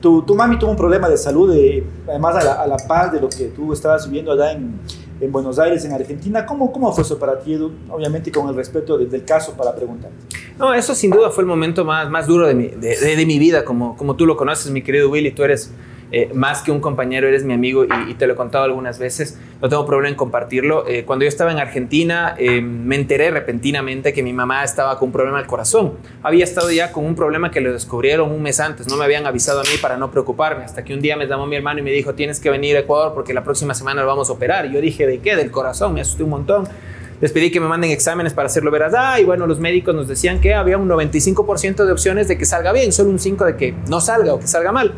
tu, tu mami tuvo un problema de salud, eh, además a la, a la par de lo que tú estabas viviendo allá en, en Buenos Aires, en Argentina. ¿Cómo, cómo fue eso para ti, Edu? Obviamente con el respeto de- del caso para preguntar. No, eso sin duda fue el momento más, más duro de mi, de, de- de mi vida, como, como tú lo conoces, mi querido Willy, tú eres eh, más que un compañero, eres mi amigo y, te lo he contado algunas veces, no tengo problema en compartirlo. Eh, cuando yo estaba en Argentina, eh, me enteré repentinamente que mi mamá estaba con un problema al corazón. Había estado ya con un problema que lo descubrieron un mes antes, no me habían avisado a mí para no preocuparme, hasta que un día me llamó mi hermano y me dijo, tienes que venir a Ecuador porque la próxima semana lo vamos a operar. Y yo dije, ¿de qué? Del corazón, me asusté un montón. Les pedí que me manden exámenes para hacerlo ver allá y bueno, los médicos nos decían que había un 95% de opciones de que salga bien, solo un 5% de que no salga o que salga mal.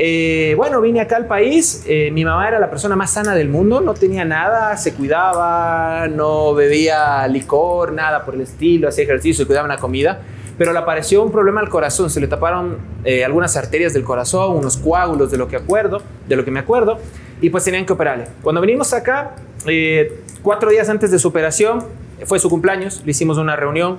Eh, bueno, vine acá al país, eh, mi mamá era la persona más sana del mundo, no tenía nada, se cuidaba, no bebía licor, nada por el estilo, hacía ejercicio, cuidaba la comida, pero le apareció un problema al corazón, se le taparon eh, algunas arterias del corazón, unos coágulos de lo que acuerdo, de lo que me acuerdo, y pues tenían que operarle. Cuando venimos acá, cuatro días antes de su operación, fue su cumpleaños, le hicimos una reunión,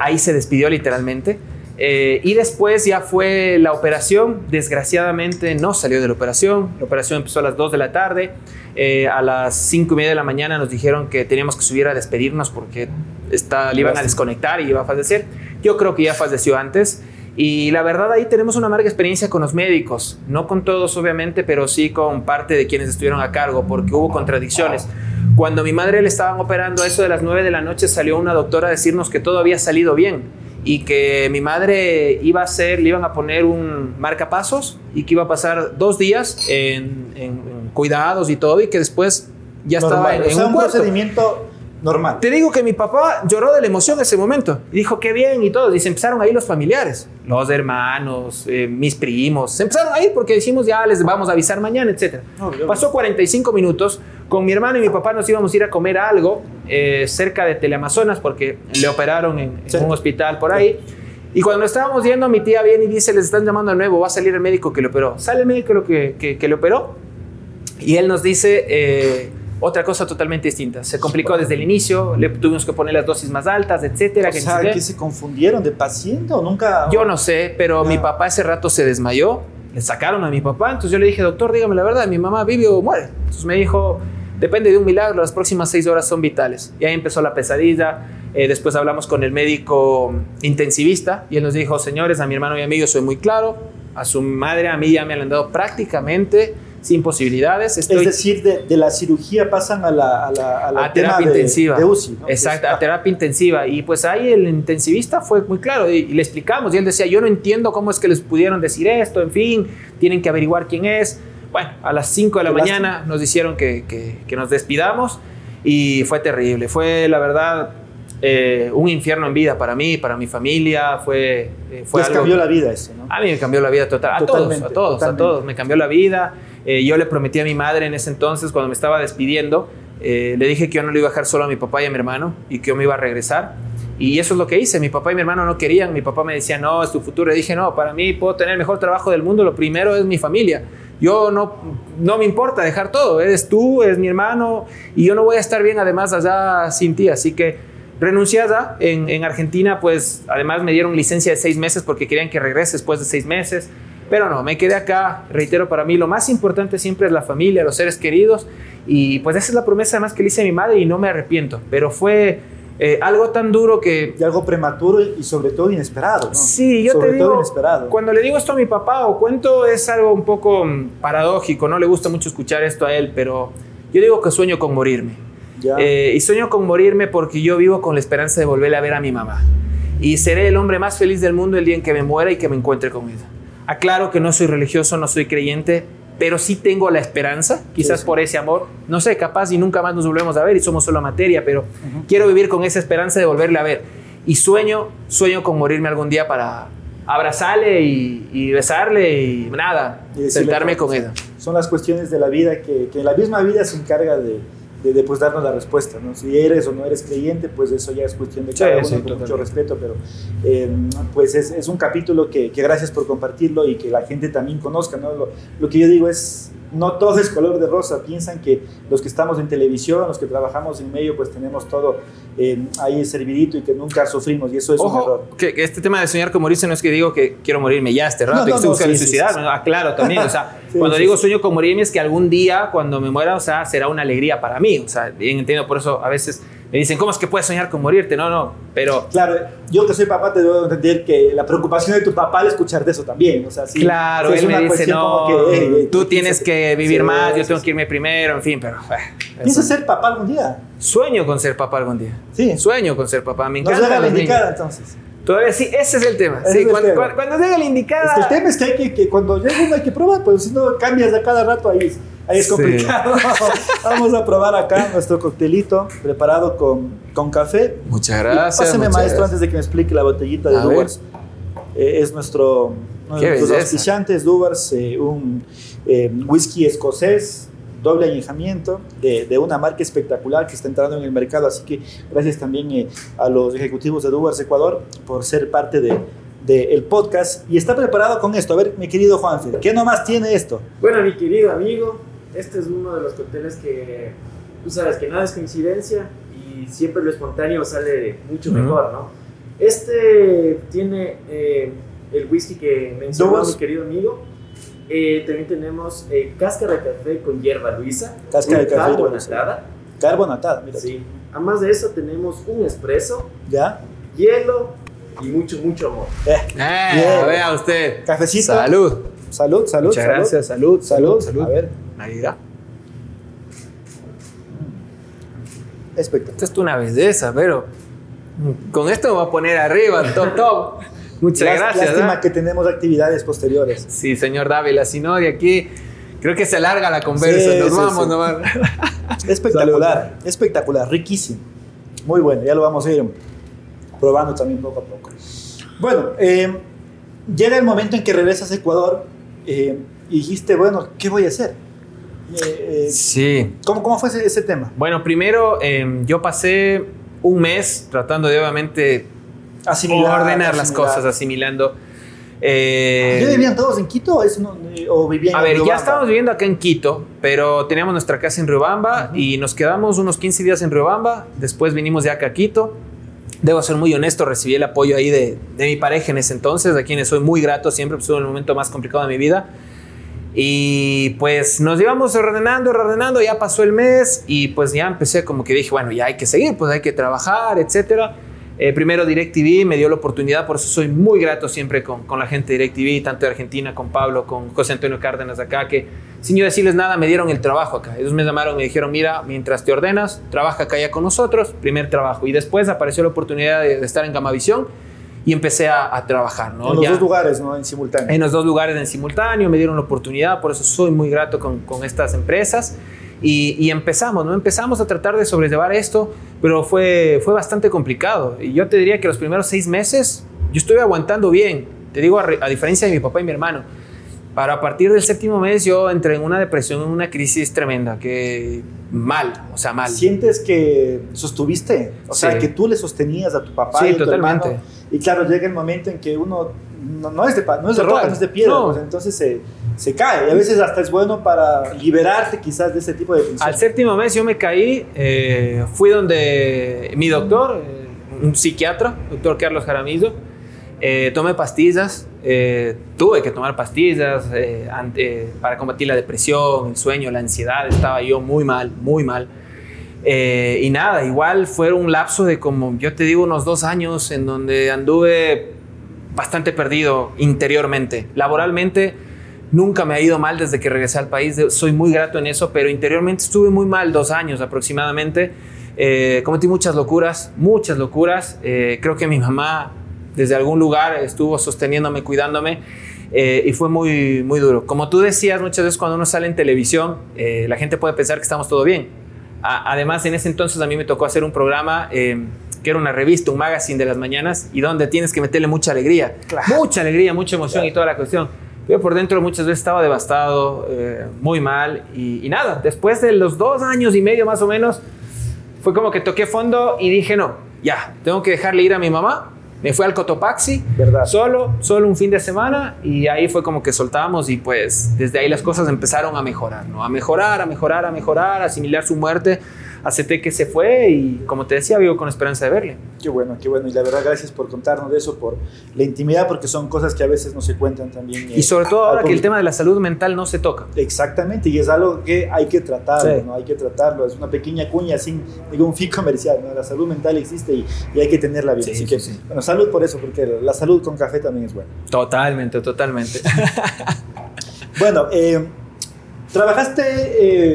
ahí se despidió literalmente. Eh, y después ya fue la operación. Desgraciadamente no salió de la operación. La operación empezó a las 2 de la tarde. Eh, a las 5 y media de la mañana nos dijeron que teníamos que subir a despedirnos porque está, le iban a desconectar y iba a fallecer. Yo creo que ya falleció antes. Y la verdad ahí tenemos una amarga experiencia con los médicos. No con todos obviamente, pero sí con parte de quienes estuvieron a cargo porque hubo contradicciones. Cuando mi madre le estaban operando, a eso de las 9 de la noche salió una doctora a decirnos que todo había salido bien y que mi madre iba a hacer, le iban a poner un marcapasos y que iba a pasar dos días en, en- en cuidados y todo y que después ya estaba en, o sea, un un procedimiento normal. Te digo que mi papá lloró de la emoción en ese momento. Y dijo, qué bien y todo. Y se empezaron ahí los familiares, los hermanos, eh, mis primos. Se empezaron a ir porque dijimos, ya les vamos a avisar mañana, etc. Obvio. Pasó 45 minutos. Con mi hermano y mi papá nos íbamos a ir a comer algo eh, cerca de Teleamazonas porque le operaron en, en Sí. un hospital por ahí. Y cuando nos estábamos yendo, mi tía viene y dice, les están llamando de nuevo, va a salir el médico que le operó. Sale el médico lo que, que, que le operó y él nos dice eh, otra cosa totalmente distinta. Se complicó desde el inicio, le tuvimos que poner las dosis más altas, etcétera. O que sea, que se confundieron de paciente o nunca. Yo no sé, pero Ya. mi papá ese rato se desmayó. Le sacaron a mi papá. Entonces yo le dije, doctor, dígame la verdad, mi mamá vive o muere. Entonces me dijo, depende de un milagro, las próximas seis horas son vitales. Y ahí empezó la pesadilla. Eh, después hablamos con el médico intensivista y él nos dijo, señores, a mi hermano y a mí yo soy muy claro. A su madre, a mí ya me han dado prácticamente sin posibilidades. Estoy Es decir, de, de la cirugía pasan a la, a la, a la a terapia de- intensiva. De UCI. ¿no? Exacto, Pues, a terapia intensiva. Y pues ahí el intensivista fue muy claro y, y le explicamos. Y él decía, yo no entiendo cómo es que les pudieron decir esto, en fin, tienen que averiguar quién es. Bueno, a las 5 de la Qué mañana nos dijeron que, que- que nos despidamos y fue terrible. Fue, la verdad, eh, un infierno en vida para mí, para mi familia. Fue, eh, fue les algo... cambió la vida eso, ¿no? A mí me cambió la vida total. A Totalmente, todos, a todos, totalmente. a todos. Me cambió la vida. Eh, yo le prometí a mi madre en ese entonces, cuando me estaba despidiendo, eh, le dije que yo no le iba a dejar solo a mi papá y a mi hermano y que yo me iba a regresar. Y eso es lo que hice. Mi papá y mi hermano no querían. Mi papá me decía, no, es tu futuro. Le dije, no, para mí puedo tener el mejor trabajo del mundo. Lo primero es mi familia. Yo no, no me importa dejar todo. Eres tú, eres mi hermano y yo no voy a estar bien además allá sin ti. Así que renunciada en, en Argentina, pues además me dieron licencia de seis meses porque querían que regrese después de seis meses. Pero no, me quedé acá. Reitero, para mí lo más importante siempre es la familia, los seres queridos. Y pues esa es la promesa además que le hice a mi madre y no me arrepiento. Pero fue eh, algo tan duro que Y algo prematuro y sobre todo inesperado, ¿no? Sí, yo sobre te todo digo, inesperado. cuando le digo esto a mi papá o cuento es algo un poco mm, paradójico, no le gusta mucho escuchar esto a él, pero Yo digo que sueño con morirme. Ya. Eh, y sueño con morirme porque yo vivo con la esperanza de volver a ver a mi mamá. Y seré el hombre más feliz del mundo el día en que me muera y que me encuentre con ella. Aclaro que no soy religioso, no soy creyente, pero sí tengo la esperanza, quizás Sí, sí. por ese amor. No sé, capaz y nunca más nos volvemos a ver y somos solo materia, pero quiero vivir con esa esperanza de volverle a ver. Y sueño, sueño con morirme algún día para abrazarle y, y besarle y nada, Y sentarme con ella. Son las cuestiones de la vida que, que la misma vida se encarga de, de, de, pues, darnos la respuesta. ¿no? Si eres o no eres creyente, pues eso ya es cuestión de Sí, cada uno, sí, con mucho respeto, pero eh, pues es, es un capítulo que, que gracias por compartirlo y que la gente también conozca. ¿no? Lo, lo que yo digo es, no todo es color de rosa, piensan que los que estamos en televisión, los que trabajamos en medio, pues tenemos todo eh, ahí servidito y que nunca sufrimos y eso es un error. Ojo, que, que este tema de soñar con morirse no es que digo que quiero morirme ya este rato, No, y que no, estoy no, buscando sí, sí, suicidarme. sí. Aclaro también, o sea, <laughs> cuando digo sueño con morirme es que algún día cuando me muera, o sea, será una alegría para mí. O sea, bien entiendo, por eso a veces me dicen, ¿cómo es que puedes soñar con morirte? No, no, pero Claro, yo que soy papá te debo entender que la preocupación de tu papá al escuchar de eso también, o sea, sí, claro, sí él me dice, no, que, "Ey, ey, tú tienes que vivir sí, más, yo tengo que irme primero, en fin, pero... ¿Piensas ser papá algún día? Sueño con ser papá algún día. Sí. Sueño con ser papá, me encanta. llega la indicada entonces. Todavía sí, ese es el tema. Sí, cuando, cuando- cuando llega la indicada... Es que el tema es que, hay que, que cuando llega uno hay que probar, pues si no cambias a cada rato ahí, ahí es Sí. complicado. <laughs> Vamos a probar acá nuestro coctelito preparado con, con café. Muchas gracias. Páseme, muchas maestro, gracias. antes de que me explique la botellita de. Duvers. Eh, es nuestro, uno Qué de nuestros auspiciantes, eh, un eh, whisky escocés, doble añejamiento, de, de una marca espectacular que está entrando en el mercado. Así que gracias también eh, a los ejecutivos de Duvers Ecuador por ser parte de del podcast y está preparado con esto. A ver, mi querido Juanfer, ¿qué nomás tiene esto? Bueno, mi querido amigo, este es uno de los cócteles que tú sabes que nada es coincidencia y siempre lo espontáneo sale mucho Ujú. mejor, ¿no? Este tiene eh, el whisky que mencionó mi querido amigo. Eh, también tenemos eh, cáscara de café con hierba luisa, Cáscara de café carbonatada. Carbonatada, mira. Sí. Además de eso tenemos un espresso, ¿Ya? hielo y mucho, mucho amor. Eh, Eh, vea usted. Cafecito. Salud. Salud, salud. Muchas salud. gracias. Salud, Salud, salud. A ver, Da. espectacular. Esto es una belleza, pero con esto me voy a poner arriba, top, top. <laughs> Muchas Lás- gracias. Lástima ¿ah? que tenemos actividades posteriores. Sí, señor Dávila, si no, de aquí creo que se alarga la conversa. Sí, Nos sí, vamos sí. nomás. <laughs> Espectacular, espectacular, riquísimo. Muy bueno, ya lo vamos a ir probando también poco a poco. Bueno, eh, llega el momento en que regresas a Ecuador eh, y dijiste, bueno, ¿qué voy a hacer? Eh, eh, Sí. ¿cómo, ¿Cómo fue ese, ese tema? Bueno, primero eh, yo pasé un mes tratando de obviamente Asimilar, ordenar las asimilar. cosas, asimilando. Eh, ¿Ya vivían todos en Quito o, eso no- eh, o vivían A en ver, ya estábamos viviendo acá en Quito, pero teníamos nuestra casa en Riobamba y nos quedamos unos 15 días en Riobamba. Después vinimos de acá a Quito. Debo ser muy honesto, recibí el apoyo ahí de, de mi pareja en ese entonces, a quienes soy muy grato siempre, pues, en el momento más complicado de mi vida. Y pues nos íbamos ordenando, ordenando, ya pasó el mes y pues ya empecé como que dije, bueno, ya hay que seguir, pues hay que trabajar, etcétera. Eh, primero DirecTV me dio la oportunidad, por eso soy muy grato siempre con, con la gente de DirecTV, tanto de Argentina, con Pablo, con José Antonio Cárdenas acá, que sin yo decirles nada me dieron el trabajo acá. Ellos me llamaron, me dijeron, mira, mientras te ordenas, trabaja acá ya con nosotros, primer trabajo. Y después apareció la oportunidad de, de estar en Gamavisión y empecé a, a trabajar, ¿no? En los Ya- dos lugares, ¿no? En simultáneo. en los dos lugares en simultáneo, me dieron la oportunidad, por eso soy muy grato con, con estas empresas. Y, y empezamos, ¿no? Empezamos a tratar de sobrellevar esto, pero fue, fue bastante complicado. Y yo te diría que los primeros seis meses yo estuve aguantando bien, te digo, a, a diferencia de mi papá y mi hermano. Para a partir del séptimo mes yo entré en una depresión, en una crisis tremenda, que mal, o sea, mal. ¿Sientes que sostuviste? O sea, Sí. que tú le sostenías a tu papá Sí, y a tu totalmente. hermano. Y claro, llega el momento en que uno no, no es de, no es de roca, no es de piedra, No. pues entonces se, se cae. Y a veces hasta es bueno para liberarte quizás de ese tipo de tensión. Al séptimo mes yo me caí, eh, fui donde mi doctor, eh, un psiquiatra, doctor Carlos Jaramillo, eh, tomé pastillas, eh, tuve que tomar pastillas eh, ante- para combatir la depresión, el sueño, la ansiedad, estaba yo muy mal, muy mal. Eh, y nada, igual fue un lapso de como, yo te digo, unos dos años en donde anduve bastante perdido interiormente. Laboralmente Nunca me ha ido mal desde que regresé al país, soy muy grato en eso, pero interiormente estuve muy mal dos años aproximadamente. Eh, cometí muchas locuras, muchas locuras. Eh, creo que mi mamá desde algún lugar estuvo sosteniéndome, cuidándome eh, y fue muy, muy duro. Como tú decías, muchas veces cuando uno sale en televisión, eh, la gente puede pensar que estamos todo bien. A- además, en ese entonces a mí me tocó hacer un programa eh, que era una revista, un magazine de las mañanas y donde tienes que meterle mucha alegría, mucha alegría, mucha emoción y toda la cuestión. Yo por dentro muchas veces estaba devastado, eh, muy mal y, y nada, después de los dos años y medio más o menos, fue como que toqué fondo y dije, no, ya, tengo que dejarle ir a mi mamá. Me fui al Cotopaxi, ¿Verdad? solo, solo un fin de semana y ahí fue como que soltamos y pues desde ahí las cosas empezaron a mejorar, ¿no? A mejorar, a mejorar, a mejorar, a asimilar su muerte. Acepté que se fue y como te decía, vivo con esperanza de verle. Qué bueno, qué bueno. Y la verdad, gracias por contarnos de eso, por la intimidad, porque son cosas que a veces no se cuentan también. eh, Y sobre todo ahora que el tema de la salud mental no se toca. Exactamente, y es algo que hay que tratarlo, Sí. ¿no? Hay que tratarlo. Es una pequeña cuña sin ningún fin <laughs> comercial, ¿no? La salud mental existe y, y hay que tenerla bien. Sí, Así sí, que, sí. bueno, salud por eso, porque la salud con café también es buena. Totalmente, totalmente. <laughs> Bueno, eh, trabajaste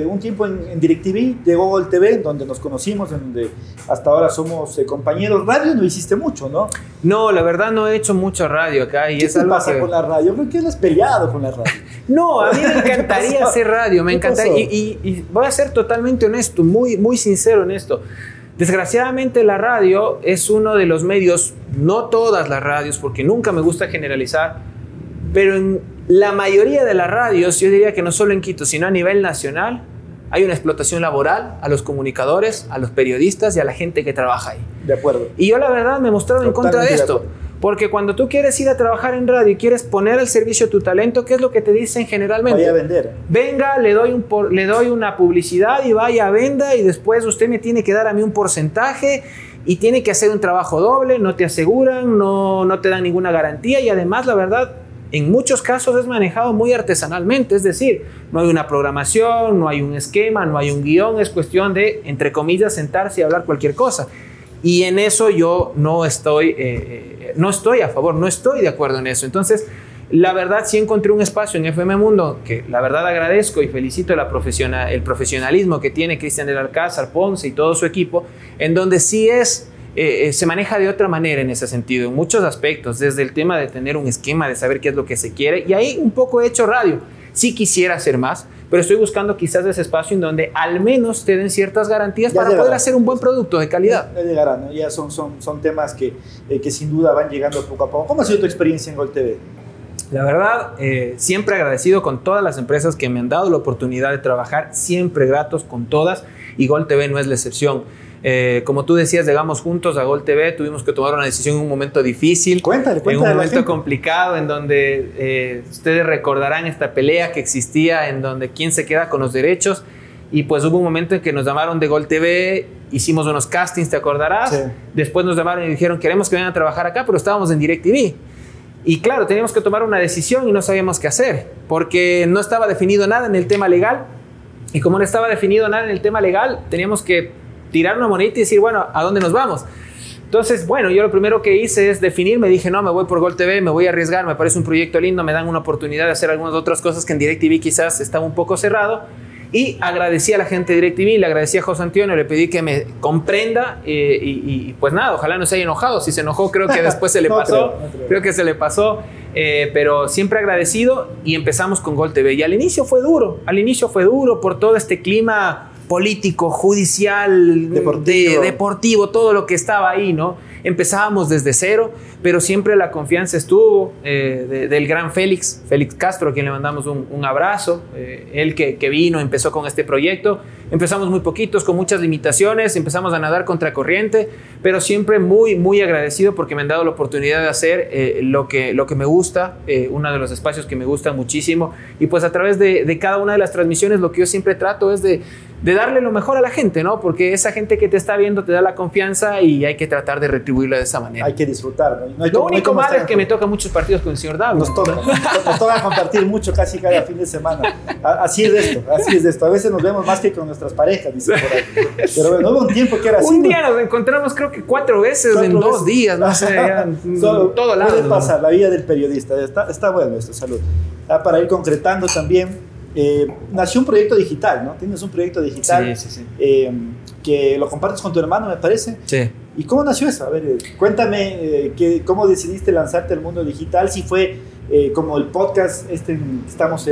eh, un tiempo en, en DirecTV, llegó Gol TV, donde nos conocimos, en donde hasta ahora somos eh, compañeros. Radio no hiciste mucho, ¿no? No, la verdad no he hecho mucho radio acá y ¿Qué es te algo pasa que... con la radio? Creo que has peleado con la radio. <laughs> No, a mí me <laughs> encantaría hacer radio, me ¿Qué encantaría. Y, y- y voy a ser totalmente honesto, muy, muy sincero en esto. Desgraciadamente la radio es uno de los medios, no todas las radios, porque nunca me gusta generalizar, pero en la mayoría de las radios, yo diría que no solo en Quito, sino a nivel nacional, hay una explotación laboral a los comunicadores, a los periodistas y a la gente que trabaja ahí. De acuerdo. Y yo la verdad me he mostrado en contra de Totalmente de esto. acuerdo. Porque cuando tú quieres ir a trabajar en radio y quieres poner al servicio tu talento, ¿qué es lo que te dicen generalmente? Vaya a vender. Venga, le doy, un por- le doy una publicidad y vaya, venda y después usted me tiene que dar a mí un porcentaje y tiene que hacer un trabajo doble, no te aseguran, no, no te dan ninguna garantía y además la verdad, en muchos casos es manejado muy artesanalmente, es decir, no hay una programación, no hay un esquema, no hay un guion, es cuestión de, entre comillas, sentarse y hablar cualquier cosa. Y en eso yo no estoy, eh, eh, no estoy a favor, no estoy de acuerdo en eso. Entonces, la verdad sí encontré un espacio en FM Mundo que la verdad agradezco y felicito la el profesionalismo que tiene Cristian del Alcázar, Ponce y todo su equipo, en donde sí es, eh, eh, se maneja de otra manera en ese sentido, en muchos aspectos, desde el tema de tener un esquema, de saber qué es lo que se quiere, y ahí un poco he hecho radio. Sí quisiera hacer más, pero estoy buscando quizás ese espacio en donde al menos te den ciertas garantías Ya para llegará. poder hacer un buen producto de calidad. Ya llegará, ¿no? Ya son, son, son temas que, eh, que sin duda van llegando poco a poco. ¿Cómo ha sido tu experiencia en Gol TV? La verdad, eh, siempre agradecido con todas las empresas que me han dado la oportunidad de trabajar, siempre gratos con todas y Gol TV no es la excepción. Eh, como tú decías, llegamos juntos a Gol TV, tuvimos que tomar una decisión en un momento difícil, Cuéntale, en cuéntale un a la momento complicado, en donde eh, ustedes recordarán esta pelea que existía, en donde quién se queda con los derechos. Y pues hubo un momento en que nos llamaron de Gol TV, hicimos unos castings, te acordarás. Sí. Después nos llamaron y dijeron, queremos que vengan a trabajar acá, pero estábamos en DirecTV. Y claro, teníamos que tomar una decisión y no sabíamos qué hacer, porque no estaba definido nada en el tema legal. Y como no estaba definido nada en el tema legal, teníamos que tirar una monedita y decir, bueno, ¿a dónde nos vamos? Entonces, bueno, yo lo primero que hice es definir, me dije, no, me voy por Gol TV, me voy a arriesgar, me parece un proyecto lindo, me dan una oportunidad de hacer algunas otras cosas que en DirecTV quizás estaba un poco cerrado. Y agradecí a la gente de DirecTV, le agradecí a José Antonio, le pedí que me comprenda eh, y, y, pues nada, ojalá no se haya enojado. Si se enojó, creo que después se le <laughs> No pasó. creo, no creo. creo que se le pasó, eh, pero siempre agradecido y empezamos con Gol TV. Y al inicio fue duro, al inicio fue duro por todo este clima político, judicial, Deportivo. de- deportivo, todo lo que estaba ahí, ¿no? Empezábamos desde cero, pero siempre la confianza estuvo eh, de- del gran Félix, Félix Castro, a quien le mandamos un, un abrazo, eh, él que, que vino, empezó con este proyecto. Empezamos muy poquitos, con muchas limitaciones, empezamos a nadar contra corriente, pero siempre muy, muy agradecido porque me han dado la oportunidad de hacer eh, lo, que, lo que me gusta, eh, uno de los espacios que me gusta muchísimo. Y pues a través de, de cada una de las transmisiones lo que yo siempre trato es de, de darle lo mejor a la gente, ¿no? Porque esa gente que te está viendo te da la confianza y hay que tratar de retribuirla de esa manera. Hay que disfrutar. ¿no? No hay lo como- único malo es que en- me toca muchos partidos con el señor Davo. Nos toca, nos toca compartir mucho casi cada fin de semana. Así es esto, así es esto. A veces nos vemos más que con nuestras parejas, dice por ahí. Pero bueno, hubo un tiempo que era así. Un día nos encontramos creo que cuatro veces Cuatro en dos veces. días, no sé, <laughs> Solo todo puede lado. ¿no? pasar la vida del periodista. Está, está bueno esto, salud. ya para ir concretando también, eh, nació un proyecto digital, ¿no? Tienes un proyecto digital Sí, sí, sí. eh, que lo compartes con tu hermano, me parece. Sí. ¿Y cómo nació eso? A ver, eh, cuéntame eh, que, cómo decidiste lanzarte al mundo digital, si fue como el podcast, este, estamos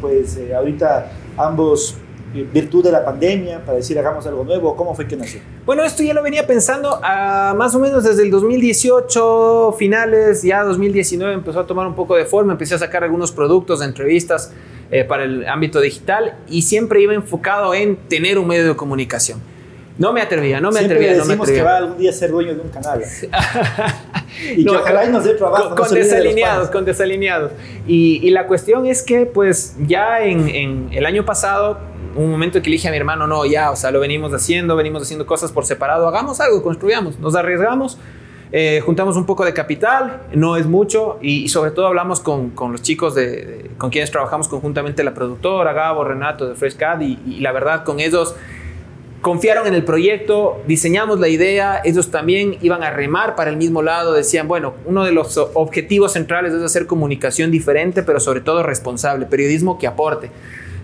pues ahorita ambos virtud de la pandemia, para decir hagamos algo nuevo, ¿cómo fue que nació? Bueno, esto ya lo venía pensando ah, más o menos desde el 2018, finales, ya 2019 empezó a tomar un poco de forma, empecé a sacar algunos productos, entrevistas eh, para el ámbito digital y siempre iba enfocado en tener un medio de comunicación. No me atrevía, no me Siempre atrevía, no me decimos que atrevía. va algún día a ser dueño de un canal. <laughs> y No, que ojalá y nos dé trabajo. con, con de desalineados, panas. con desalineados. Y, y la cuestión es que, pues, ya en, en el año pasado, un momento que le dije a mi hermano, no, ya, o sea, lo venimos haciendo, venimos haciendo cosas por separado, hagamos algo, construyamos, nos arriesgamos. Eh, juntamos un poco de capital, no es mucho, y, sobre todo hablamos con, con los chicos de, con quienes trabajamos conjuntamente, la productora, Gabo, Renato de FreshCAD, y, y la verdad con ellos confiaron en el proyecto, diseñamos la idea, ellos también iban a remar para el mismo lado, decían, bueno, uno de los objetivos centrales es hacer comunicación diferente, pero sobre todo responsable, periodismo que aporte.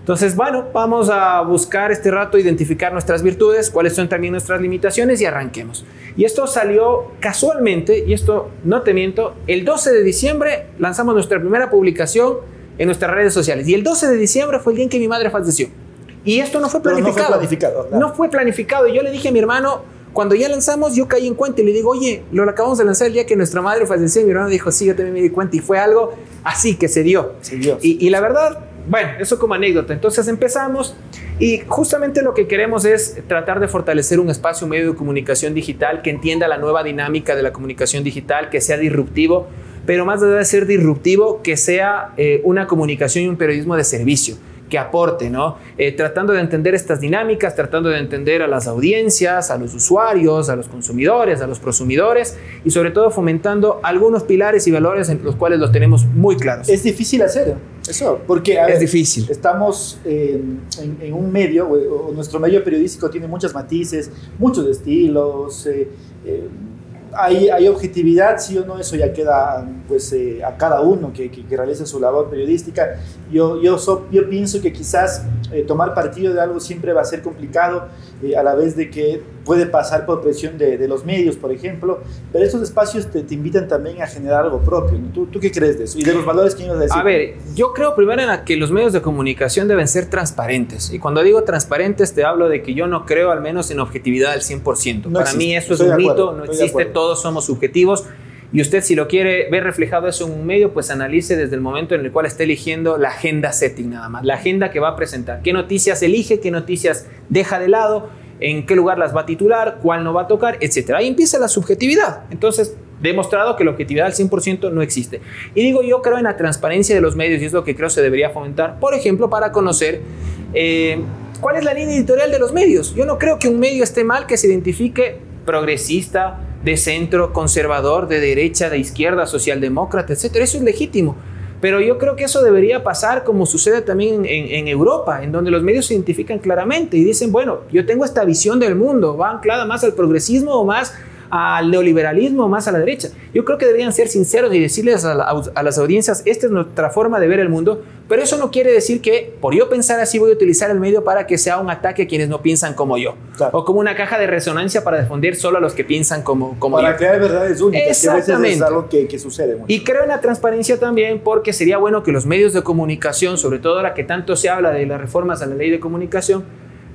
Entonces, bueno, vamos a buscar este rato, identificar nuestras virtudes, cuáles son también nuestras limitaciones y arranquemos. Y esto salió casualmente, y esto no te miento, el 12 de diciembre lanzamos nuestra primera publicación en nuestras redes sociales. Y el 12 de diciembre fue el día en que mi madre falleció. Y esto no fue Pero no fue planificado. planificado, claro. No fue planificado. Y yo le dije a mi hermano, cuando ya lanzamos, yo caí en cuenta y le digo, oye, lo acabamos de lanzar el día que nuestra madre falleció. Y mi hermano dijo, sí, yo también me di cuenta. Y fue algo así que se dio. Se dio. Y, y la verdad, bueno, eso como anécdota. Entonces empezamos y justamente lo que queremos es tratar de fortalecer un espacio, un medio de comunicación digital que entienda la nueva dinámica de la comunicación digital, que sea disruptivo, pero más allá de ser disruptivo, que sea eh, una comunicación y un periodismo de servicio que aporte, ¿no? Eh, tratando de entender estas dinámicas, tratando de entender a las audiencias, a los usuarios, a los consumidores, a los prosumidores y sobre todo fomentando algunos pilares y valores en los cuales los tenemos muy claros. Es difícil hacer eso, porque a Es ver, difícil. estamos eh, en, en un medio, o, o nuestro medio periodístico tiene muchos matices, muchos estilos, eh, eh, hay, objetividad, sí o no, eso ya queda pues, eh, a cada uno que, que, que realice su labor periodística. Yo, yo, yo pienso que quizás eh, tomar partido de algo siempre va a ser complicado, eh, a la vez de que puede pasar por presión de, de los medios, por ejemplo, pero estos espacios te, te invitan también a generar algo propio. ¿no? ¿Tú, ¿Tú qué crees de eso? Y de los valores que ibas a decir. A ver, yo creo primero en que los medios de comunicación deben ser transparentes. Y cuando digo transparentes, te hablo de que yo no creo al menos en objetividad al 100%. No Para existe. mí eso es Estoy un mito, no existe, todos somos subjetivos. Y usted si lo quiere ver reflejado eso en un medio, pues analice desde el momento en el cual esté eligiendo la agenda setting nada más, la agenda que va a presentar, qué noticias elige, qué noticias deja de lado, en qué lugar las va a titular, cuál no va a tocar, etc. Ahí empieza la subjetividad. Entonces, demostrado que la objetividad al 100% no existe. Y digo, yo creo en la transparencia de los medios y es lo que creo se debería fomentar, por ejemplo, para conocer eh, cuál es la línea editorial de los medios. Yo no creo que un medio esté mal que se identifique progresista, de centro, conservador, de derecha, de izquierda, socialdemócrata, etc. Eso es legítimo. Pero yo creo que eso debería pasar como sucede también en, Europa, en donde los medios se identifican claramente y dicen, bueno, yo tengo esta visión del mundo, va anclada más al progresismo o más al neoliberalismo o más a la derecha. Yo creo que deberían ser sinceros y decirles a, la- a las audiencias, esta es nuestra forma de ver el mundo, pero eso no quiere decir que por yo pensar así voy a utilizar el medio para que sea un ataque a quienes no piensan como yo. Claro. O como una caja de resonancia para defender solo a los que piensan como, como para yo. crear verdades únicas, que a veces es algo que, que sucede mucho. Y creo en la transparencia también porque sería bueno que los medios de comunicación, sobre todo ahora que tanto se habla de las reformas a la ley de comunicación,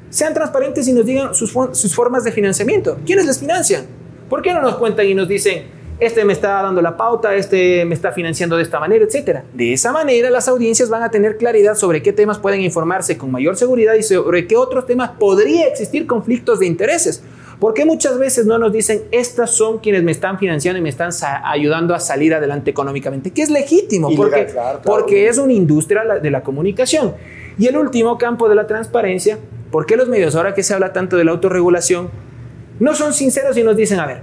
sean transparentes y nos digan sus, sus formas de financiamiento. ¿Quiénes les financian? ¿Por qué no nos cuentan y nos dicen, este me está dando la pauta, este me está financiando de esta manera, etcétera? De esa manera las audiencias van a tener claridad sobre qué temas pueden informarse con mayor seguridad y sobre qué otros temas podría existir conflictos de intereses. Porque muchas veces no nos dicen, estas son quienes me están financiando y me están ayudando a salir adelante económicamente, que es legítimo, porque, claro, claro. porque es una industria de la comunicación. Y el último campo de la transparencia, ¿por qué los medios, ahora que se habla tanto de la autorregulación, no son sinceros y nos dicen, a ver,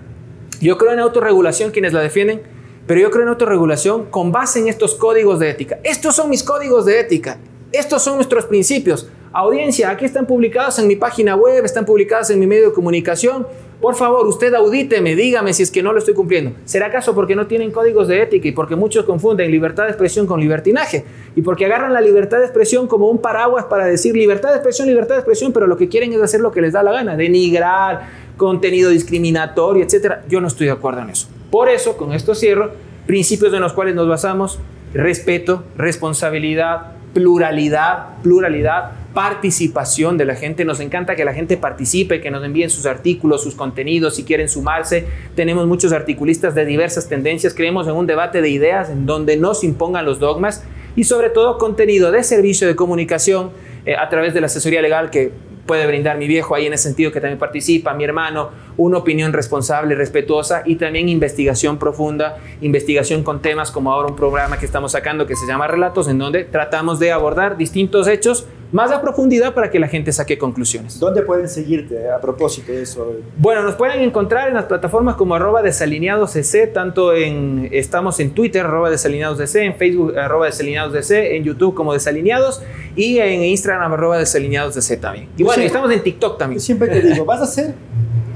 yo creo en autorregulación, quienes la defienden, pero yo creo en autorregulación con base en estos códigos de ética. Estos son mis códigos de ética. Estos son nuestros principios. Audiencia, aquí están publicados en mi página web, están publicados en mi medio de comunicación. Por favor, usted audíteme, dígame si es que no lo estoy cumpliendo. ¿Será acaso porque no tienen códigos de ética y porque muchos confunden libertad de expresión con libertinaje? Y porque agarran la libertad de expresión como un paraguas para decir libertad de expresión, libertad de expresión, pero lo que quieren es hacer lo que les da la gana, denigrar, contenido discriminatorio, etc. Yo no estoy de acuerdo en eso. Por eso, con esto cierro, principios en los cuales nos basamos, respeto, responsabilidad, pluralidad, pluralidad, participación de la gente. Nos encanta que la gente participe, que nos envíen sus artículos, sus contenidos, si quieren sumarse. Tenemos muchos articulistas de diversas tendencias. Creemos en un debate de ideas en donde no se impongan los dogmas y sobre todo contenido de servicio de comunicación eh, a través de la asesoría legal que puede brindar mi viejo ahí en ese sentido que también participa, mi hermano, una opinión responsable, respetuosa y también investigación profunda, investigación con temas como ahora un programa que estamos sacando que se llama Relatos, en donde tratamos de abordar distintos hechos más a profundidad para que la gente saque conclusiones. ¿Dónde pueden seguirte a propósito de eso? Bueno, nos pueden encontrar en las plataformas como arroba desalineadosdc, tanto en, estamos en Twitter, arroba desalineadosdc, en Facebook, arroba desalineadosdc, en YouTube como desalineados y en Instagram, arroba desalineadosdc también. Y bueno, estamos en TikTok también. siempre te digo, vas a ser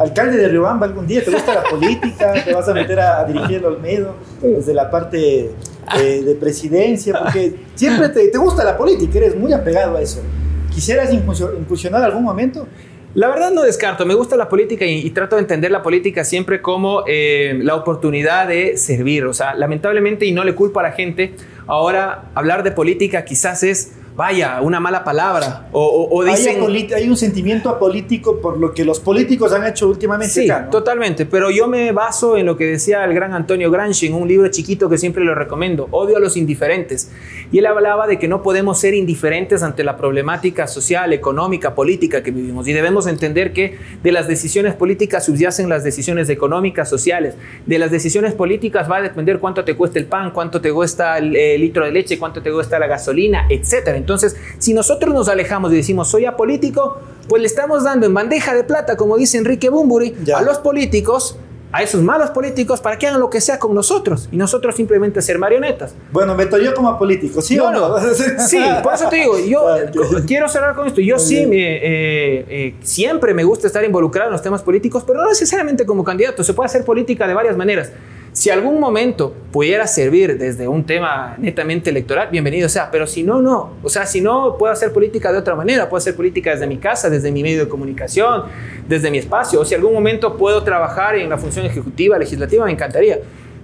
alcalde de Riobamba algún día, te gusta la política, te vas a meter a, dirigir el Olmedo desde la parte eh, de presidencia, porque siempre te, te, gusta la política, eres muy apegado a eso. ¿Quisieras incursionar algún momento? La verdad no descarto, me gusta la política y, trato de entender la política siempre como eh, la oportunidad de servir. O sea, lamentablemente, y no le culpo a la gente, ahora hablar de política quizás es vaya, una mala palabra. O, dicen... hay, un sentimiento apolítico por lo que los políticos han hecho últimamente. Sí, totalmente. Pero yo me baso en lo que decía el gran Antonio Gramsci en un libro chiquito que siempre lo recomiendo, Odio a los indiferentes. Y él hablaba de que no podemos ser indiferentes ante la problemática social, económica, política que vivimos. Y debemos entender que de las decisiones políticas subyacen las decisiones económicas, sociales. De las decisiones políticas va a depender cuánto te cuesta el pan, cuánto te cuesta el, litro de leche, cuánto te cuesta la gasolina, etcétera. Entonces, si nosotros nos alejamos y decimos soy apolítico, pues le estamos dando en bandeja de plata, como dice Enrique Bumburi, a los políticos a esos malos políticos para que hagan lo que sea con nosotros y nosotros simplemente ser marionetas. Bueno, meto yo como político, ¿sí o no? <laughs> sí, por eso te digo, yo quiero cerrar con esto. Yo sí, eh, eh, siempre me gusta estar involucrado en los temas políticos, pero no necesariamente como candidato. Se puede hacer política de varias maneras. Si algún momento pudiera servir desde un tema netamente electoral, bienvenido sea, pero si no, no. O sea, si no, puedo hacer política de otra manera, puedo hacer política desde mi casa, desde mi medio de comunicación, desde mi espacio, o si algún momento puedo trabajar en la función ejecutiva, legislativa, me encantaría.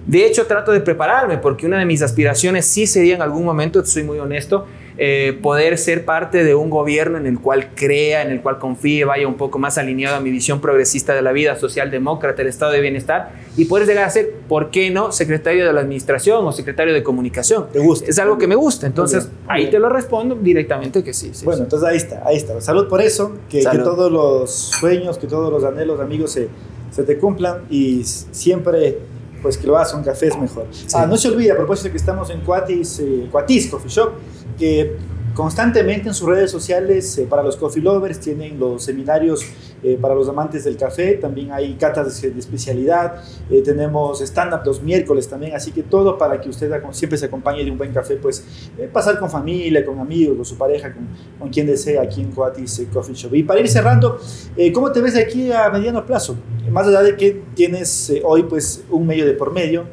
De hecho, trato de prepararme porque una de mis aspiraciones sí sería en algún momento, soy muy honesto, eh, poder ser parte de un gobierno en el cual crea, en el cual confíe, vaya un poco más alineado a mi visión progresista de la vida, socialdemócrata, el estado de bienestar, y poder llegar a ser, ¿por qué no?, secretario de la administración o secretario de comunicación. ¿Te gusta? Es algo que me gusta, entonces ahí te lo respondo directamente que sí. bueno, entonces ahí está, ahí está. Salud por eso, que, que, todos los sueños, que todos los anhelos, amigos, se, se te cumplan y siempre pues que lo hagas un café es mejor. Ah, no se olvide, a propósito que estamos en Cuatis, eh, Cuatis Coffee Shop, que constantemente en sus redes sociales eh, para los coffee lovers tienen los seminarios eh, para los amantes del café, también hay catas de, especialidad, eh, tenemos stand-up los miércoles también, así que todo para que usted siempre se acompañe de un buen café, pues pasar con familia, con amigos, con su pareja, con, con quien desea aquí en Coatis Coffee Shop. Y para ir cerrando, ¿cómo te ves aquí a mediano plazo? Más allá de que tienes hoy pues un medio de por medio,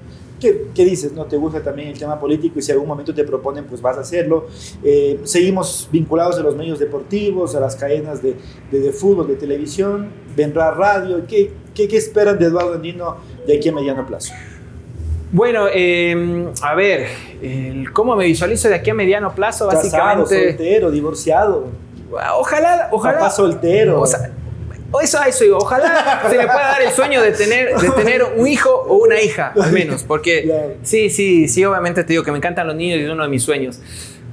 ¿Qué, dices? ¿No te gusta también el tema político y si algún momento te proponen, pues vas a hacerlo? Eh, seguimos vinculados a los medios deportivos, a las cadenas de, de, fútbol, de televisión, vendrá radio. ¿Qué, qué, qué esperan de Eduardo Andino de aquí a mediano plazo? Bueno, em, a ver, ¿cómo me visualizo de aquí a mediano plazo? Casado, básicamente. soltero, divorciado. Ojalá, ojalá. Papá soltero. O sea, eso, eso digo, ojalá <laughs> se le pueda dar el sueño de tener, de tener un hijo o una hija, al menos, porque sí, sí, sí, obviamente te digo que me encantan los niños y es uno de mis sueños.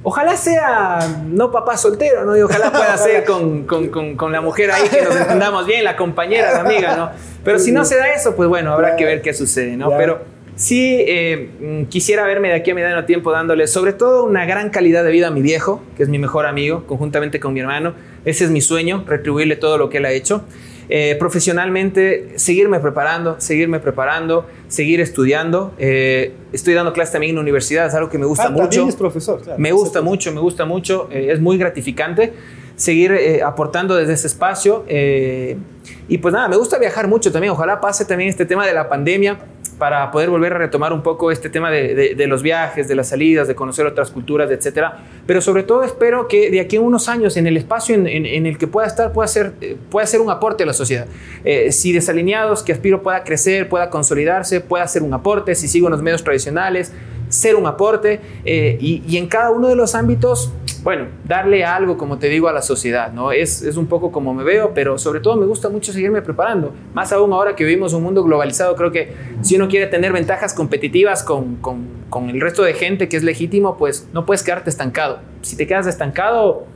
Ojalá sea no papá soltero, ¿no? Y ojalá pueda ser con, con, con, la mujer ahí que nos entendamos bien, la compañera, la amiga, ¿no? Pero si no se da eso, pues bueno, habrá que ver qué sucede, ¿no? Pero sí eh, mm, quisiera verme de aquí a mediano tiempo dándole sobre todo una gran calidad de vida a mi viejo, que es mi mejor amigo, conjuntamente con mi hermano ese es mi sueño, retribuirle todo lo que él ha hecho. Eh, profesionalmente, seguirme preparando, seguirme preparando, seguir estudiando. Eh, estoy dando clases también en universidad, es algo que me gusta Ah, mucho. también es profesor, claro. Me gusta mucho, me gusta mucho, eh, es muy gratificante seguir aportando desde ese espacio. y pues nada, me gusta viajar mucho también. Ojalá pase también este tema de la pandemia para poder volver a retomar un poco este tema de, los viajes, de las salidas, de conocer otras culturas, etcétera. Pero sobre todo espero que de aquí a unos años, en el espacio en, el que pueda estar, pueda ser, eh, pueda ser un aporte a la sociedad. Eh, si desalineados, que aspiro pueda crecer, pueda consolidarse, pueda ser un aporte, si sigo en los medios tradicionales, ser un aporte eh, y en cada uno de los ámbitos, bueno, darle algo, como te digo, a la sociedad, ¿no? Es, es un poco como me veo, pero sobre todo me gusta mucho seguirme preparando. Más aún ahora que vivimos un mundo globalizado, creo que si uno quiere tener ventajas competitivas con, con, con el resto de gente que es legítimo, pues no puedes quedarte estancado. Si te quedas estancado,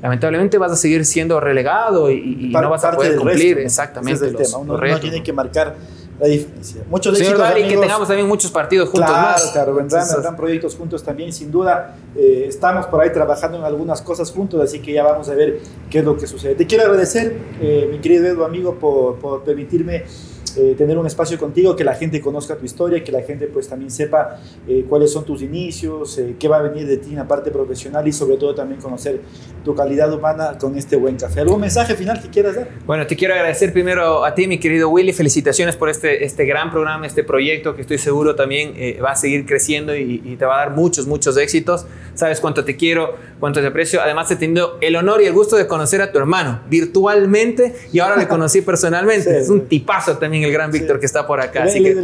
lamentablemente vas a seguir siendo relegado y, no vas a poder cumplir exactamente es el los, tema. Uno, los uno retos, tiene ¿no? que marcar la diferencia. Muchos Señor éxitos, Dari, que tengamos también muchos partidos juntos Claro, más. claro, vendrán, Entonces, vendrán proyectos juntos también, sin duda. Eh, estamos por ahí trabajando en algunas cosas juntos, así que ya vamos a ver qué es lo que sucede. Te quiero agradecer, eh, mi querido Edu, amigo, por, por permitirme eh, tener un espacio contigo, que la gente conozca tu historia, que la gente pues también sepa eh, cuáles son tus inicios, eh, qué va a venir de ti en la parte profesional y sobre todo también conocer tu calidad humana con este buen café. ¿Algún mensaje final que quieras dar? Bueno, te quiero agradecer primero a ti, mi querido Willy. Felicitaciones por este, este gran programa, este proyecto que estoy seguro también eh, va a seguir creciendo y, y te va a dar muchos, muchos éxitos. Sabes cuánto te quiero, cuánto te aprecio. Además, he tenido el honor y el gusto de conocer a tu hermano virtualmente y ahora le conocí <laughs> personalmente. Sí, es un tipazo también el gran Víctor Sí. que está por acá. Así que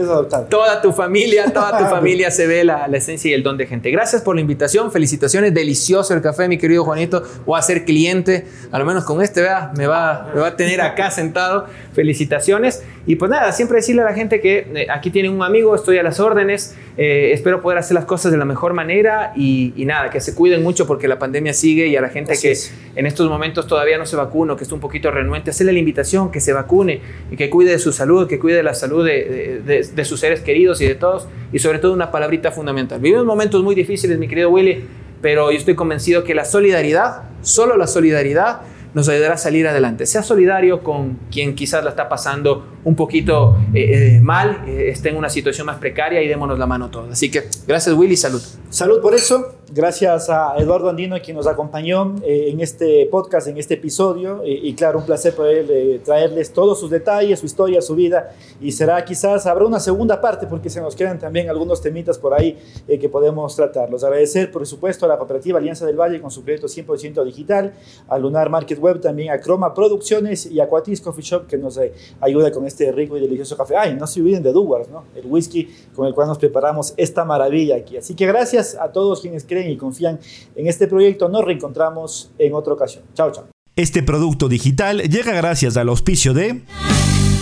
toda tu familia, toda tu <laughs> familia se ve la, la esencia y el don de gente. Gracias por la invitación, felicitaciones, delicioso el café, mi querido Juanito. Voy a ser cliente, a lo menos con este, vea, me va, me va a tener acá <laughs> sentado. Felicitaciones. Y pues nada, siempre decirle a la gente que eh, aquí tienen un amigo, estoy a las órdenes, eh, espero poder hacer las cosas de la mejor manera y, y nada, que se cuiden mucho porque la pandemia sigue y a la gente Así que es. en estos momentos todavía no se vacuna, que está un poquito renuente, hacerle la invitación que se vacune y que cuide de su salud, que cuide de la salud de- de sus seres queridos y de todos. Y sobre todo una palabrita fundamental. Vivimos momentos muy difíciles, mi querido Willy, pero yo estoy convencido que la solidaridad, solo la solidaridad, nos ayudará a salir adelante. Sea solidario con quien quizás la está pasando un poquito eh, eh, mal, eh, esté en una situación más precaria y démonos la mano todos. Así que gracias Willy, salud. Salud por eso. Gracias a Eduardo Andino, quien nos acompañó eh, en este podcast, en este episodio. Eh, y claro, un placer poder eh, traerles todos sus detalles, su historia, su vida. Y será quizás, habrá una segunda parte, porque se nos quedan también algunos temitas por ahí eh, que podemos tratarlos. Agradecer, por supuesto, a la cooperativa Alianza del Valle con su proyecto 100% digital, a Lunar Market Web, también a Croma Producciones y a Cuatis Coffee Shop, que nos eh, ayuda con este rico y delicioso café. Ay, no se olviden de Duwars, ¿no? El whisky con el cual nos preparamos esta maravilla aquí. Así que gracias a todos quienes creen y confían en este proyecto. Nos reencontramos en otra ocasión. Chao, chao. Este producto digital llega gracias al auspicio de...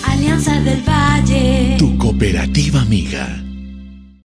Alianza del Valle. Tu cooperativa amiga.